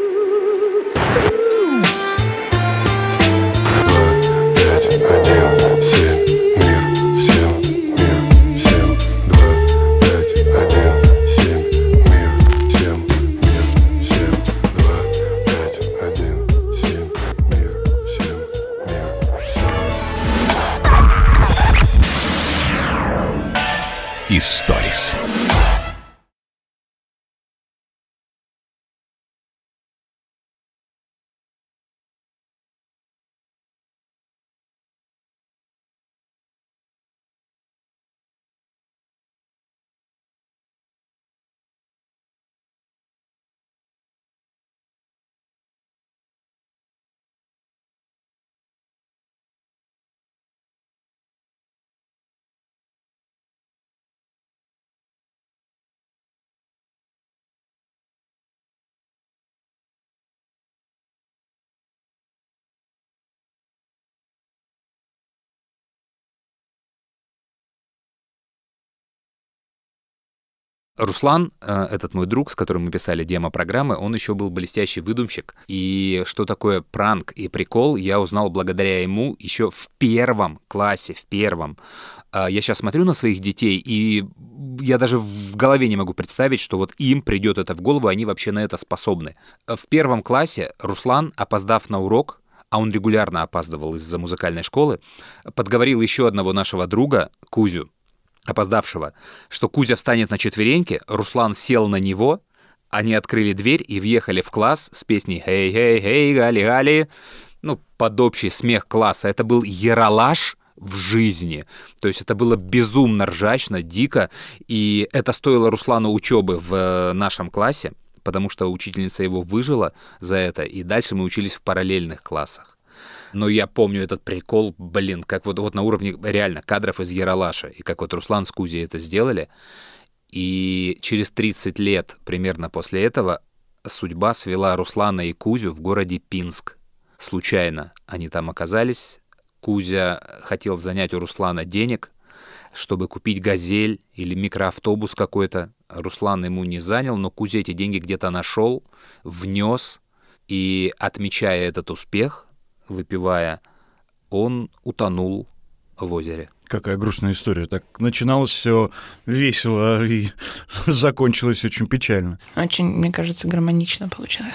Руслан, э, этот мой друг, с которым мы писали демо-программы, он еще был блестящий выдумщик. И что такое пранк и прикол, я узнал благодаря ему еще в первом классе, в первом. А Я сейчас смотрю на своих детей, и я даже в голове не могу представить, что вот им придет это в голову, они вообще на это способны. В первом классе Руслан, опоздав на урок, а он регулярно опаздывал из-за музыкальной школы, подговорил еще одного нашего друга, Кузю, опоздавшего, что Кузя встанет на четвереньки, Руслан сел на него, они открыли дверь и въехали в класс с песней «Хей, хей, хей, гали, гали». ну, под общий смех класса. Это был яролаж в жизни. То есть это было безумно ржачно, дико, и это стоило Руслану учебы в э, нашем классе, потому что учительница его выжила за это, и дальше мы учились в параллельных классах. Но я помню этот прикол, блин, как вот, вот на уровне реально кадров из Яралаша, и как вот Руслан с Кузей это сделали. И через 30 лет примерно после этого судьба свела Руслана и Кузю в городе Пинск. Случайно они там оказались. Кузя хотел занять у Руслана денег, чтобы купить «Газель» или микроавтобус какой-то. Руслан ему не занял, но Кузя эти деньги где-то нашел, внес, и, отмечая этот успех, выпивая, он утонул в озере. Какая грустная история. Так начиналось все весело и [laughs] закончилось очень печально. Очень, мне кажется, гармонично получилось.